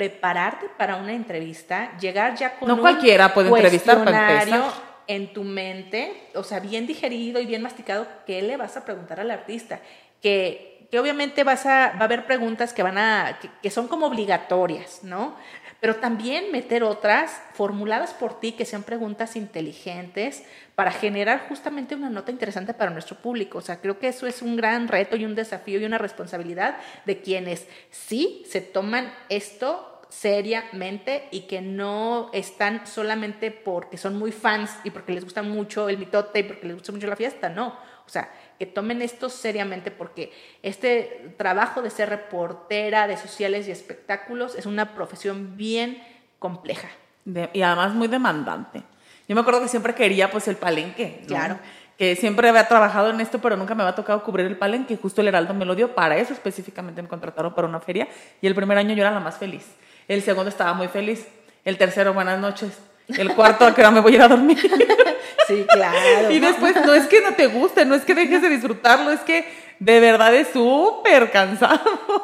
prepararte para una entrevista, llegar ya con No un cualquiera puede entrevistar, para en tu mente, o sea, bien digerido y bien masticado, ¿qué le vas a preguntar al artista? Que, que obviamente vas a, va a haber preguntas que van a, que, que son como obligatorias, ¿no? Pero también meter otras formuladas por ti que sean preguntas inteligentes para generar justamente una nota interesante para nuestro público. O sea, creo que eso es un gran reto y un desafío y una responsabilidad de quienes sí se toman esto seriamente y que no están solamente porque son muy fans y porque les gusta mucho el mitote y porque les gusta mucho la fiesta, no. O sea, que tomen esto seriamente porque este trabajo de ser reportera de sociales y espectáculos es una profesión bien compleja. De- y además muy demandante. Yo me acuerdo que siempre quería pues el palenque. ¿no? Claro. Que siempre había trabajado en esto, pero nunca me había tocado cubrir el palenque. Justo el Heraldo me lo dio. Para eso específicamente me contrataron para una feria. Y el primer año yo era la más feliz. El segundo estaba muy feliz. El tercero, buenas noches. El cuarto, a qué hora me voy a ir a dormir. (laughs) Sí, claro. y después, no es que no te guste, no es que dejes de disfrutarlo, es que de verdad es súper cansado.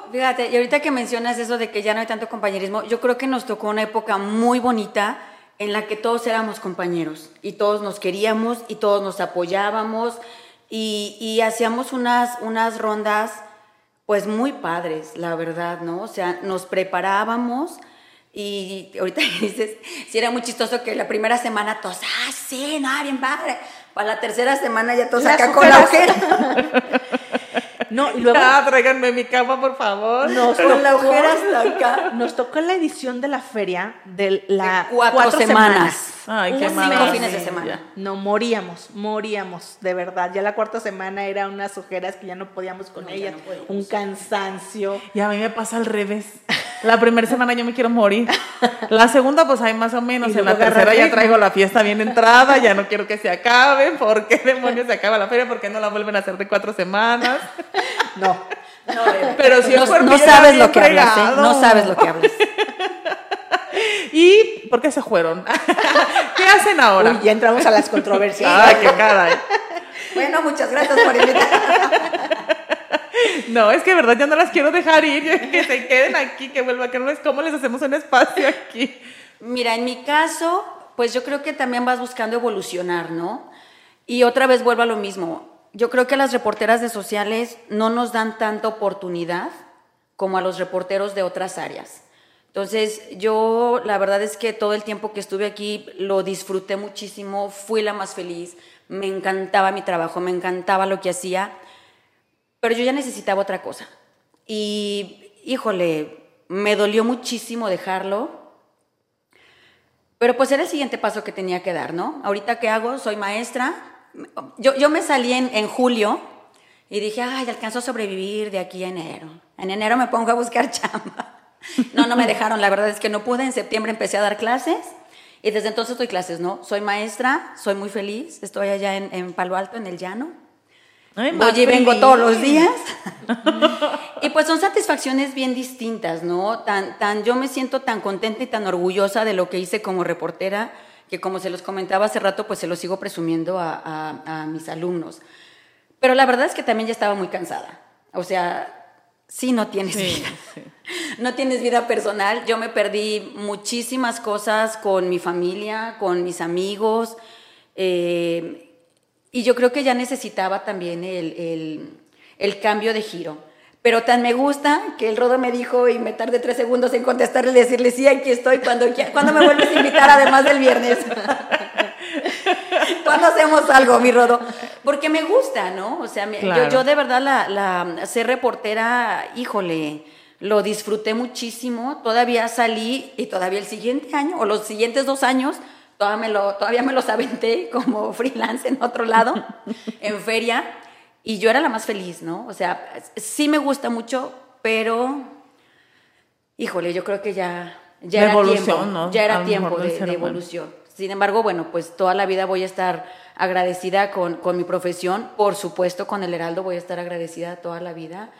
(laughs) Fíjate, y ahorita que mencionas eso de que ya no hay tanto compañerismo, yo creo que nos tocó una época muy bonita en la que todos éramos compañeros y todos nos queríamos y todos nos apoyábamos y, y hacíamos unas, unas rondas pues muy padres, la verdad, ¿no? O sea, nos preparábamos y ahorita (laughs) dices, sí era muy chistoso que la primera semana todos, ah, sí, no, bien padre. Para la tercera semana ya todos acá con la ojera. (laughs) No, y luego Ah, tráiganme mi cama, por favor. nos Con la tocó- ojera hasta acá. Nos tocó la edición de la feria de la De cuatro semanas. Ay, qué. Cinco fines de semana. No, moríamos, moríamos, de verdad. Ya la cuarta semana era unas ojeras que ya no podíamos con No, ellas, no podíamos. un cansancio. Y a mí me pasa al revés. La primera semana yo me quiero morir. La segunda, pues hay más o menos. En la tercera ya traigo la fiesta bien entrada, ya no quiero que se acabe. ¿Por qué demonios se acaba la feria? ¿Por qué no la vuelven a hacer de cuatro semanas? No. Pero si no, no sabes lo que hablas, ¿eh? No sabes lo que hablas. ¿Y por qué se fueron? ¿Qué hacen ahora? Uy, ya entramos a las controversias. Ay, qué caray. Bueno, muchas gracias por invitar. No, es que de verdad ya no las quiero dejar ir. Que se queden aquí, que vuelvan, que no les, ¿cómo les hacemos un espacio aquí? Mira, en mi caso, pues yo creo que también vas buscando evolucionar, ¿no? Y otra vez vuelvo a lo mismo. Yo creo que las reporteras de sociales no nos dan tanta oportunidad como a los reporteros de otras áreas. Entonces, yo la verdad es que todo el tiempo que estuve aquí lo disfruté muchísimo, fui la más feliz, me encantaba mi trabajo, me encantaba lo que hacía, pero yo ya necesitaba otra cosa. Y, híjole, me dolió muchísimo dejarlo, pero pues era el siguiente paso que tenía que dar, ¿no? Ahorita qué hago, soy maestra. Yo, yo me salí en, en julio y dije, ay, alcanzo a sobrevivir de aquí a enero. En enero me pongo a buscar (laughs) chamba. No, no me dejaron, la verdad es que no pude. En septiembre empecé a dar clases y desde entonces doy clases, ¿no? Soy maestra, soy muy feliz, estoy allá en, en Palo Alto, en el llano. Voy y vengo todos los días. (laughs) y pues son satisfacciones bien distintas, ¿no? Tan, tan, yo me siento tan contenta y tan orgullosa de lo que hice como reportera, que como se los comentaba hace rato, pues se lo sigo presumiendo a, a- a mis alumnos. Pero la verdad es que también ya estaba muy cansada. O sea, sí no tienes Sí, vida. sí. (laughs) No tienes vida personal. Yo me perdí muchísimas cosas con mi familia, con mis amigos. eh, y yo creo que ya necesitaba también el, el- el cambio de giro. Pero tan me gusta que el Rodo me dijo y me tardé tres segundos en contestarle y decirle, sí, aquí estoy, cuando, cuando me vuelves a invitar, además del viernes. (laughs) cuando hacemos algo, mi Rodo. Porque me gusta, ¿no? O sea, me- Claro. yo, yo de verdad la, la- ser reportera, híjole, lo disfruté muchísimo. Todavía salí y todavía el siguiente año o los siguientes dos años todavía me, lo, todavía me los aventé como (laughs) freelance en otro lado, (laughs) en feria. Y yo era la más feliz, ¿no? O sea, sí me gusta mucho, pero, híjole, yo creo que ya, ya era tiempo, ¿no? ya era tiempo de, evolución. Sin embargo, bueno, pues toda la vida voy a estar agradecida con, con mi profesión, por supuesto con el Heraldo voy a estar agradecida toda la vida.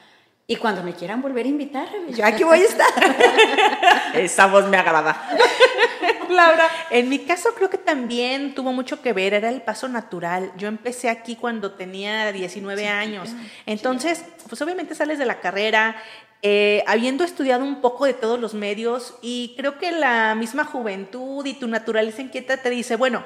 Y cuando me quieran volver a invitar, yo aquí voy a estar. (laughs) Esa voz me agrada. Laura, en mi caso creo que también tuvo mucho que ver, era el paso natural. Yo empecé aquí cuando tenía 19 años. Entonces, pues obviamente sales de la carrera, eh, habiendo estudiado un poco de todos los medios y creo que la misma juventud y tu naturaleza inquieta te dice, bueno,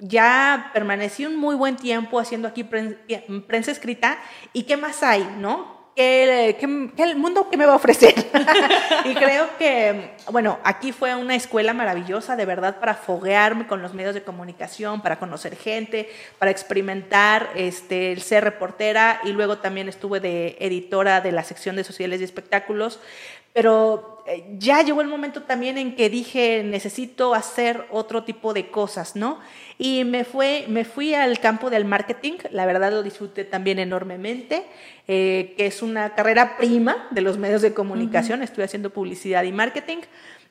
ya permanecí un muy buen tiempo haciendo aquí prensa escrita. ¿Y qué más hay, no? ¿Qué, el mundo qué me va a ofrecer? (laughs) y creo que, bueno, aquí fue una escuela maravillosa, de verdad, para foguearme con los medios de comunicación, para conocer gente, para experimentar este, el ser reportera y luego también estuve de editora de la sección de sociales y espectáculos. Pero eh, ya llegó el momento también en que dije, necesito hacer otro tipo de cosas, ¿no? Y me, fue, me fui al campo del marketing, la verdad lo disfruté también enormemente, eh, que es una carrera prima de los medios de comunicación, estuve haciendo publicidad y marketing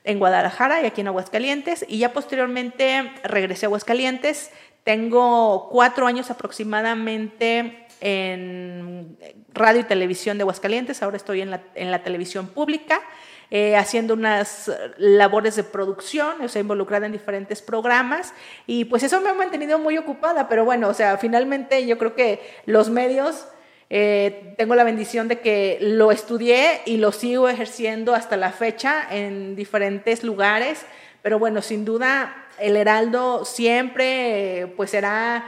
en Guadalajara y aquí en Aguascalientes, y ya posteriormente regresé a Aguascalientes, tengo cuatro años aproximadamente en radio y televisión de Aguascalientes, ahora estoy en la, en la televisión pública. Eh, haciendo unas labores de producción, o sea, involucrada en diferentes programas y pues eso me ha mantenido muy ocupada, pero bueno, o sea, finalmente yo creo que los medios, eh, tengo la bendición de que lo estudié y lo sigo ejerciendo hasta la fecha en diferentes lugares, pero bueno, sin duda el Heraldo siempre pues será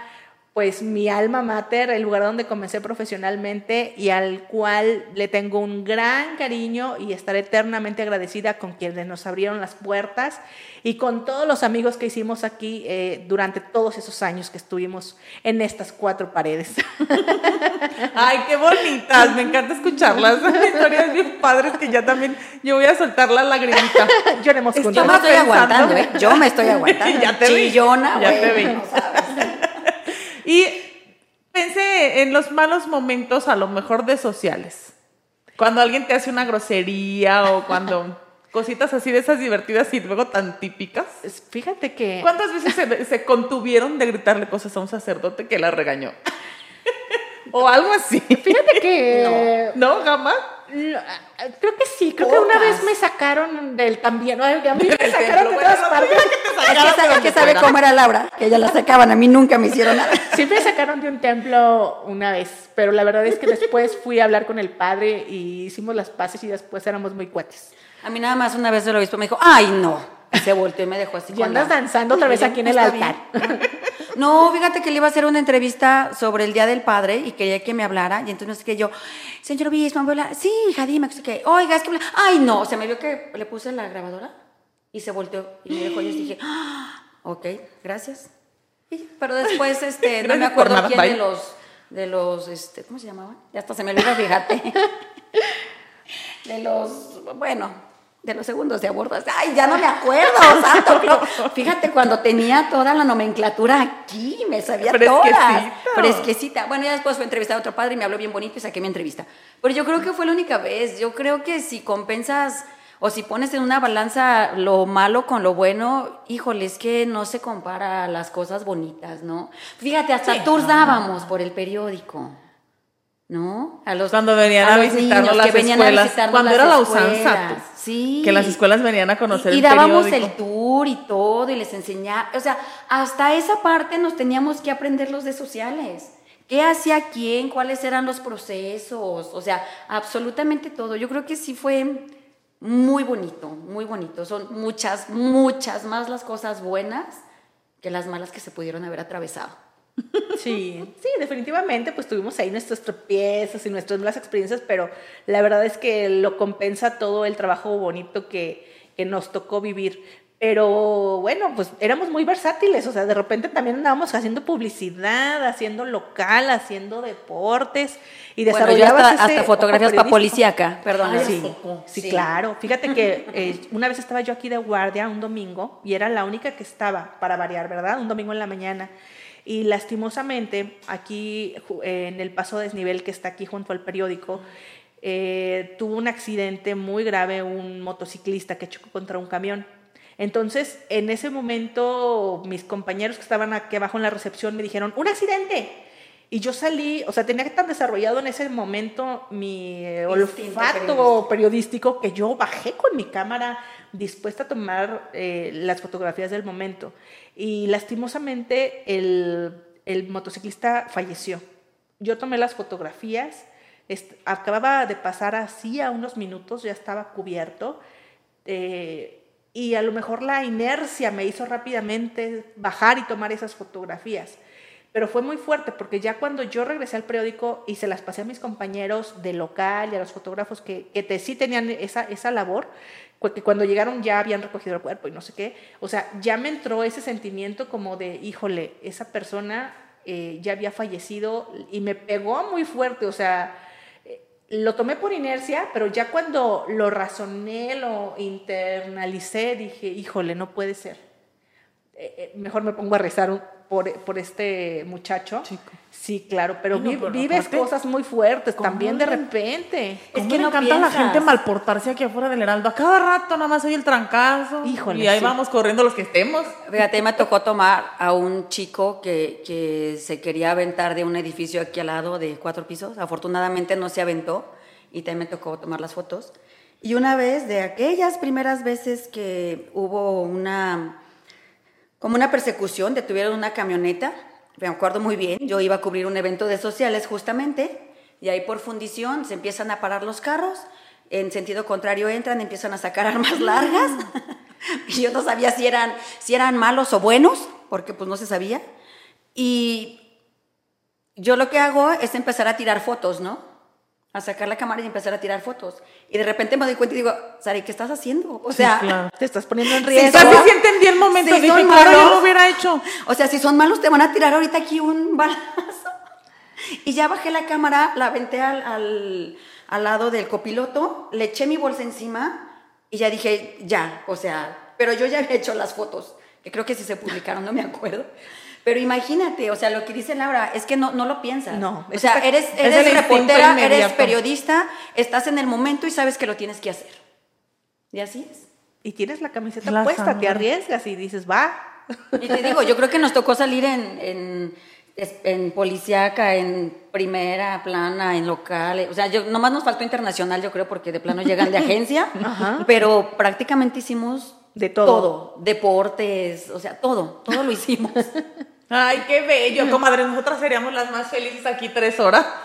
pues mi alma mater, el lugar donde comencé profesionalmente y al cual le tengo un gran cariño y estaré eternamente agradecida con quienes nos abrieron las puertas y con todos los amigos que hicimos aquí eh, durante todos esos años que estuvimos en estas cuatro paredes. (laughs) Ay, qué bonitas, me encanta escucharlas, (laughs) historias bien padres que ya también yo voy a soltar la lagrimita. (laughs) Lloremos juntos. Yo me estoy aguantando, ¿eh? Yo me estoy aguantando. ya te Chillona, ya te vi. Y pensé en los malos momentos a lo mejor de sociales. Cuando alguien te hace una grosería o cuando (laughs) cositas así de esas divertidas y luego tan típicas. Fíjate que... ¿Cuántas veces se, se contuvieron de gritarle cosas a un sacerdote que la regañó? (laughs) o algo así. Fíjate que... (laughs) No, jamás. Creo que sí, creo que una vez me sacaron del también, (laughs) a mí me sacaron de todas partes. Es que sabe cómo era Laura, que ella la sacaban, a mí nunca me hicieron nada. (laughs) Sí me sacaron de un templo una vez, pero la verdad es que después fui a hablar con el padre y hicimos las paces y después éramos muy cuates. A mí nada más una vez el obispo me dijo, ay no, se volteó y me dejó así. Y andas danzando otra vez aquí en el altar. No, fíjate que le iba a hacer una entrevista sobre el Día del Padre y quería que me hablara. Y entonces no sé qué yo, señor obispo, ¿me hablar? Sí, hija, dime, que, oiga, es que me... Ay, no, o sea, me vio que le puse la grabadora y se volteó y me dejó. Y yo dije, ah, ok, gracias. pero después, (laughs) este, no me acuerdo quién de los, de los, este, ¿cómo se llamaban? Ya hasta se me olvidó, fíjate. (laughs) de los, bueno, de los segundos de aborto. Ay, ya no me acuerdo, (laughs) santo. Fíjate, cuando tenía toda la nomenclatura aquí, me sabía todas. Fresquecita. Bueno, ya después fue entrevistar a otro padre y me habló bien bonito y saqué mi entrevista. Pero yo creo que fue la única vez. Yo creo que si compensas o si pones en una balanza lo malo con lo bueno, híjole, es que no se compara las cosas bonitas, ¿no? Fíjate, hasta tours dábamos por el periódico. ¿No? A los cuando venían a, visitarnos las escuelas, cuando era la usanza, sí, que las escuelas venían a conocer y, y dábamos el tour y todo y les enseñaba, o sea, hasta esa parte nos teníamos que aprender los de sociales. ¿Qué hacía quién? ¿Cuáles eran los procesos? O sea, absolutamente todo. Yo creo que sí fue muy bonito, muy bonito. Son muchas, muchas más las cosas buenas que las malas que se pudieron haber atravesado. Sí, (laughs) sí, definitivamente, pues tuvimos ahí nuestros tropiezos y nuestras malas experiencias, pero la verdad es que lo compensa todo el trabajo bonito que, que nos tocó vivir. Pero bueno, pues éramos muy versátiles, o sea, de repente también andábamos haciendo publicidad, haciendo local, haciendo deportes y desarrollabas hasta, fotografías para policíaca, perdón. sí, sí, claro. Fíjate que (laughs) eh, una vez estaba yo aquí de guardia un domingo y era la única que estaba para variar, ¿verdad? Un domingo en la mañana. Y lastimosamente, aquí en el paso desnivel que está aquí junto al periódico, eh, tuvo un accidente muy grave un motociclista que chocó contra un camión. Entonces, en ese momento, mis compañeros que estaban aquí abajo en la recepción me dijeron, ¡un accidente! Y yo salí, o sea, tenía que estar desarrollado en ese momento mi olfato periodístico. que yo bajé con mi cámara dispuesta a tomar eh, las fotografías del momento. Y lastimosamente el, el motociclista falleció. Yo tomé las fotografías, acababa de pasar así a unos minutos, ya estaba cubierto. Eh, y a lo mejor la inercia me hizo rápidamente bajar y tomar esas fotografías. Pero fue muy fuerte porque ya cuando yo regresé al periódico y se las pasé a mis compañeros de local y a los fotógrafos que, que sí tenían esa, esa labor, porque cuando llegaron ya habían recogido el cuerpo y no sé qué, o sea, ya me entró ese sentimiento como de, híjole, esa persona eh, ya había fallecido y me pegó muy fuerte, o sea, eh, lo tomé por inercia, pero ya cuando lo razoné, lo internalicé, dije, híjole, no puede ser. Eh, mejor me pongo a rezar un, por, por este muchacho. Chico. Sí, claro, pero, no, vi- pero vives aparte, cosas muy fuertes ¿cómo también de repente. Es ¿Cómo que le no encanta a la piensas. gente malportarse aquí afuera del Heraldo? A cada rato nada más oye el trancazo. Híjole, Y ahí sí. vamos corriendo los que estemos. Fíjate, me tocó tomar a un chico que, que se quería aventar de un edificio aquí al lado de cuatro pisos. Afortunadamente no se aventó y también me tocó tomar las fotos. Y una vez, de aquellas primeras veces que hubo una, como una persecución, detuvieron una camioneta, me acuerdo muy bien, yo iba a cubrir un evento de sociales justamente, y ahí por fundición se empiezan a parar los carros, en sentido contrario entran, empiezan a sacar (laughs) armas largas, y (laughs) yo no sabía si eran, si eran malos o buenos, porque pues no se sabía, y yo lo que hago es empezar a tirar fotos, ¿no? A sacar la cámara y empezar a tirar fotos. Y de repente me doy cuenta y digo, Sari, ¿qué estás haciendo? O sea, claro. Te estás poniendo en Sí, riesgo. Casi sí entendí el momento. Sí, Dije, claro, yo lo hubiera hecho. O sea, si son malos, te van a tirar ahorita aquí un balazo. Y ya bajé la cámara, la aventé al, al, al lado del copiloto, le eché mi bolsa encima y ya dije, ya, o sea, pero yo ya había hecho las fotos, que creo que sí se publicaron, no me acuerdo. Pero imagínate, o sea, lo que dice Laura es que no, no lo piensas. No, o sea, eres, es eres reportera, eres periodista, estás en el momento y sabes que lo tienes que hacer. Y así es. Y tienes la camiseta La puesta, sangre. te arriesgas y dices, va. Y te digo, yo creo que nos tocó salir en, en, en policíaca, en primera plana, en local. O sea, yo, nomás nos faltó internacional, yo creo, porque de plano llegan de agencia. (laughs) Ajá. Pero prácticamente hicimos De todo. Todo. Deportes, o sea, todo. Todo lo hicimos. (laughs) Ay, qué bello, comadre. Nosotras seríamos las más felices aquí tres horas. (laughs)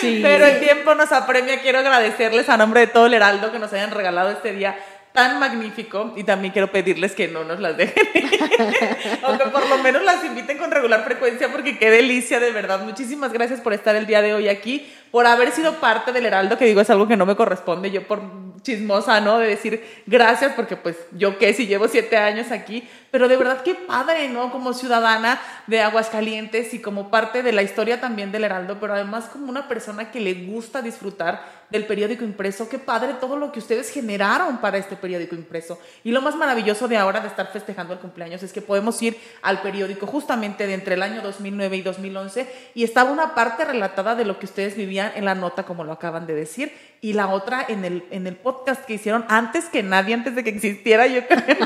Sí. Pero el tiempo nos apremia. Quiero agradecerles a nombre de todo el Heraldo que nos hayan regalado este día tan magnífico y también quiero pedirles que no nos las dejen (laughs) o que por lo menos las inviten con regular frecuencia porque qué delicia de verdad muchísimas gracias por estar el día de hoy aquí por haber sido parte del Heraldo que digo es algo que no me corresponde yo por chismosa no de decir gracias porque pues yo qué si llevo siete años aquí pero de verdad qué padre no como ciudadana de Aguascalientes y como parte de la historia también del Heraldo pero además como una persona que le gusta disfrutar del periódico impreso. Qué padre todo lo que ustedes generaron para este periódico impreso. Y lo más maravilloso de ahora de estar festejando el cumpleaños es que podemos ir al periódico justamente de entre el año 2009 y 2011 y estaba una parte relatada de lo que ustedes vivían en la nota, como lo acaban de decir, y la otra en el, en el podcast que hicieron antes que nadie, antes de que existiera, yo creo,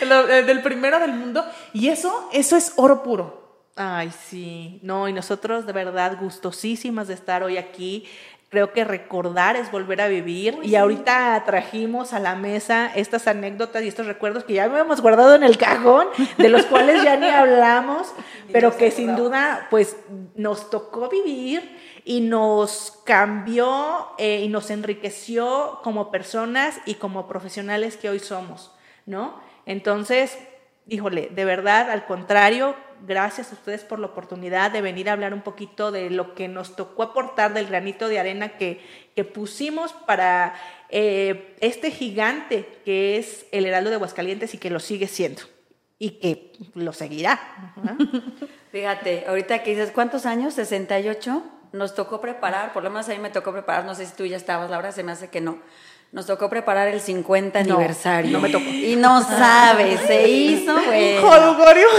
(laughs) eh, del primero del mundo. Y eso, eso es oro puro. Ay, sí. No, y nosotros de verdad gustosísimas de estar hoy aquí. Creo que recordar es volver a vivir. y ahorita trajimos a la mesa estas anécdotas y estos recuerdos que ya habíamos guardado en el cajón, de los cuales ya ni hablamos, (laughs) pero que sin duda, pues nos tocó vivir y nos cambió eh, y nos enriqueció como personas y como profesionales que hoy somos, ¿no? Entonces, híjole, de verdad, al contrario, gracias a ustedes por la oportunidad de venir a hablar un poquito de lo que nos tocó aportar del granito de arena que, que pusimos para eh, este gigante que es el Heraldo de Aguascalientes y que lo sigue siendo y que lo seguirá. (laughs) Fíjate, ahorita que dices, ¿cuántos años? 68. Nos tocó preparar, por lo menos a mí me tocó preparar, no sé si tú ya estabas, Laura, se me hace que no. Nos tocó preparar el 50 No, aniversario. no me tocó. Y no (laughs) sabes, se hizo, güey.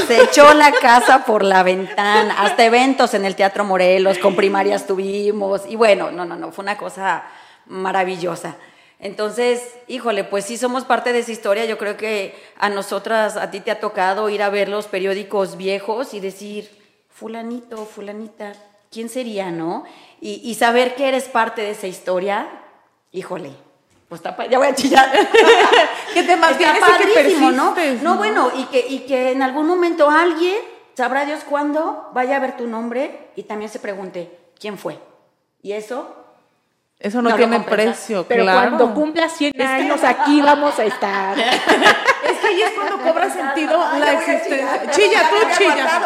Se echó la casa por la ventana, hasta eventos en el Teatro Morelos, con primarias tuvimos, y bueno, no, no, no, fue una cosa maravillosa. Entonces, híjole, pues sí somos parte de esa historia. Yo creo que a nosotras, a ti te ha tocado ir a ver los periódicos viejos y decir, fulanito, fulanita, ¿quién sería, no? Y, y saber que eres parte de esa historia, híjole, pues está ya voy a chillar. (laughs) Que te mantienes Está y que ¿no? No, bueno, y que, y que en algún momento alguien, sabrá Dios cuándo, vaya a ver tu nombre y también se pregunte, ¿quién fue? Y eso Eso no, No tiene precio, Pero claro. cuando cumpla 100 años, aquí vamos a estar. (laughs) (laughs) Ahí es cuando cobra sentido la existencia. Chilla, tú chilla.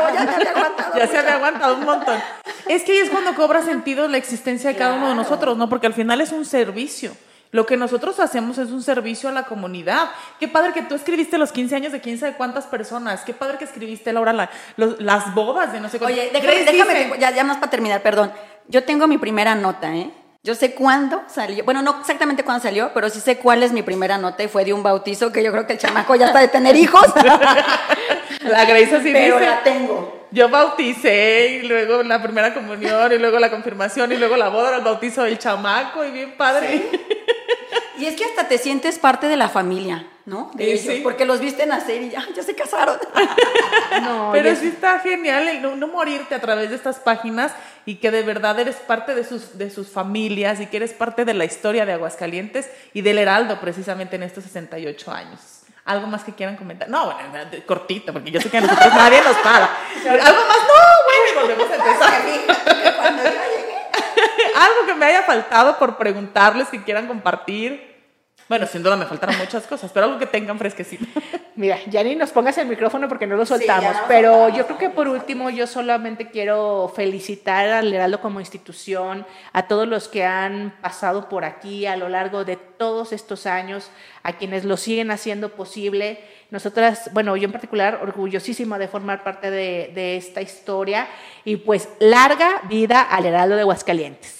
Ya, se había aguantado un montón. Es que ahí es cuando cobra sentido la existencia de cada uno de nosotros, ¿no? Porque al final es un servicio. Lo que nosotros hacemos es un servicio a la comunidad. Qué padre que tú escribiste los 15 años de quién sabe cuántas personas. Qué padre que escribiste, Laura, la- los- las bodas de no sé cuántas. Oye, déjame, déjame ya, ya más para terminar, perdón. Yo tengo mi primera nota, ¿eh? Yo sé cuándo salió, bueno, no exactamente cuándo salió, pero sí sé cuál es mi primera nota y fue de un bautizo que yo creo que el chamaco ya está de tener hijos. (laughs) La Grace así pero dice. la tengo. Yo bauticé y luego la primera comunión y luego la confirmación y luego la boda, el bautizo del chamaco y bien padre. Y es que hasta te sientes parte de la familia, ¿no? De ellos, sí. porque los viste nacer y ya, ya se casaron. (laughs) No, (laughs) Pero sí está genial el no, no morirte a través de estas páginas y que de verdad eres parte de sus, de sus familias y que eres parte de la historia de Aguascalientes y del Heraldo precisamente en estos 68 años. ¿Algo más que quieran comentar? No, bueno, cortito, porque yo sé que a nosotros nadie nos para. (laughs) ¿Algo más? No, bueno, volvemos a empezar. Cuando yo llegué. Algo que me haya faltado por preguntarles que quieran compartir. Bueno, sin duda me faltaron muchas cosas, pero algo que tengan fresquecito. (laughs) Mira, ya ni nos pongas el micrófono porque no lo soltamos, pero soltamos. yo creo que por último yo solamente quiero felicitar al Heraldo como institución, a todos los que han pasado por aquí a lo largo de todos estos años, a quienes lo siguen haciendo posible. Nosotras, bueno, yo en particular, orgullosísima de formar parte de, de esta historia y pues larga vida al Heraldo de Aguascalientes.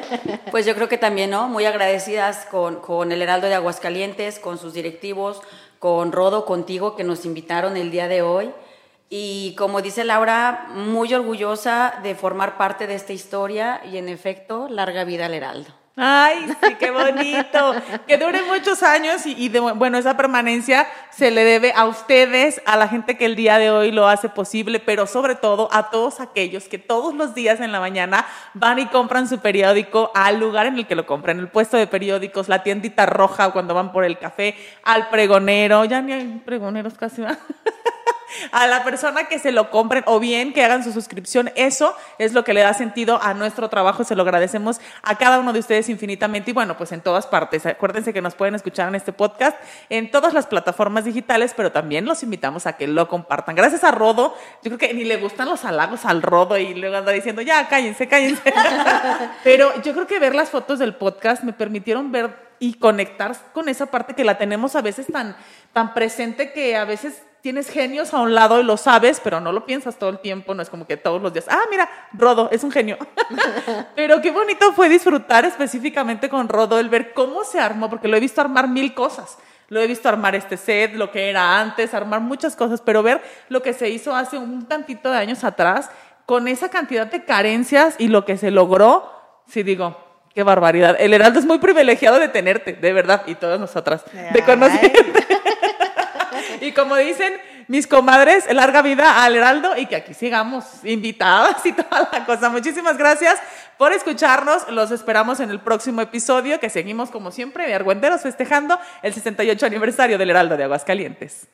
(laughs) Pues yo creo que también, ¿no? Muy agradecidas con, el Heraldo de Aguascalientes, con sus directivos, con Rodo, contigo, que nos invitaron el día de hoy. Y como dice Laura, muy orgullosa de formar parte de esta historia y en efecto, larga vida al Heraldo. Ay, sí, qué bonito. Que dure muchos años y, y de- bueno, esa permanencia se le debe a ustedes, a la gente que el día de hoy lo hace posible, pero sobre todo a todos aquellos que todos los días en la mañana van y compran su periódico al lugar en el que lo compran, el puesto de periódicos, la tiendita roja cuando van por el café, al pregonero, ya ni hay pregoneros casi. A la persona que se lo compren o bien que hagan su suscripción. Eso es lo que le da sentido a nuestro trabajo. Se lo agradecemos a cada uno de ustedes infinitamente y bueno, pues en todas partes. Acuérdense que nos pueden escuchar en este podcast en todas las plataformas digitales, pero también los invitamos a que lo compartan. Gracias a Rodo, yo creo que ni le gustan los halagos al Rodo y luego anda diciendo, ya, cállense, cállense. (laughs) pero yo creo que ver las fotos del podcast me permitieron ver y conectar con esa parte que la tenemos a veces tan, tan presente que a veces tienes genios a un lado y lo sabes, pero no lo piensas todo el tiempo, no es como que todos los días, ah, mira, Rodo es un genio. (laughs) pero qué bonito fue disfrutar específicamente con Rodo, el ver cómo se armó, porque lo he visto armar mil cosas. Lo he visto armar este set, lo que era antes, armar muchas cosas, pero ver lo que se hizo hace un tantito de años atrás, con esa cantidad de carencias y lo que se logró, sí digo, qué barbaridad. El Heraldo es muy privilegiado de tenerte, de verdad, y todas nosotras, de conocerte. (laughs) y como dicen mis comadres, larga vida al Heraldo y que aquí sigamos invitadas y toda la cosa. Muchísimas gracias por escucharnos. Los esperamos en el próximo episodio que seguimos como siempre de Argüenteros festejando el 68 aniversario del Heraldo de Aguascalientes.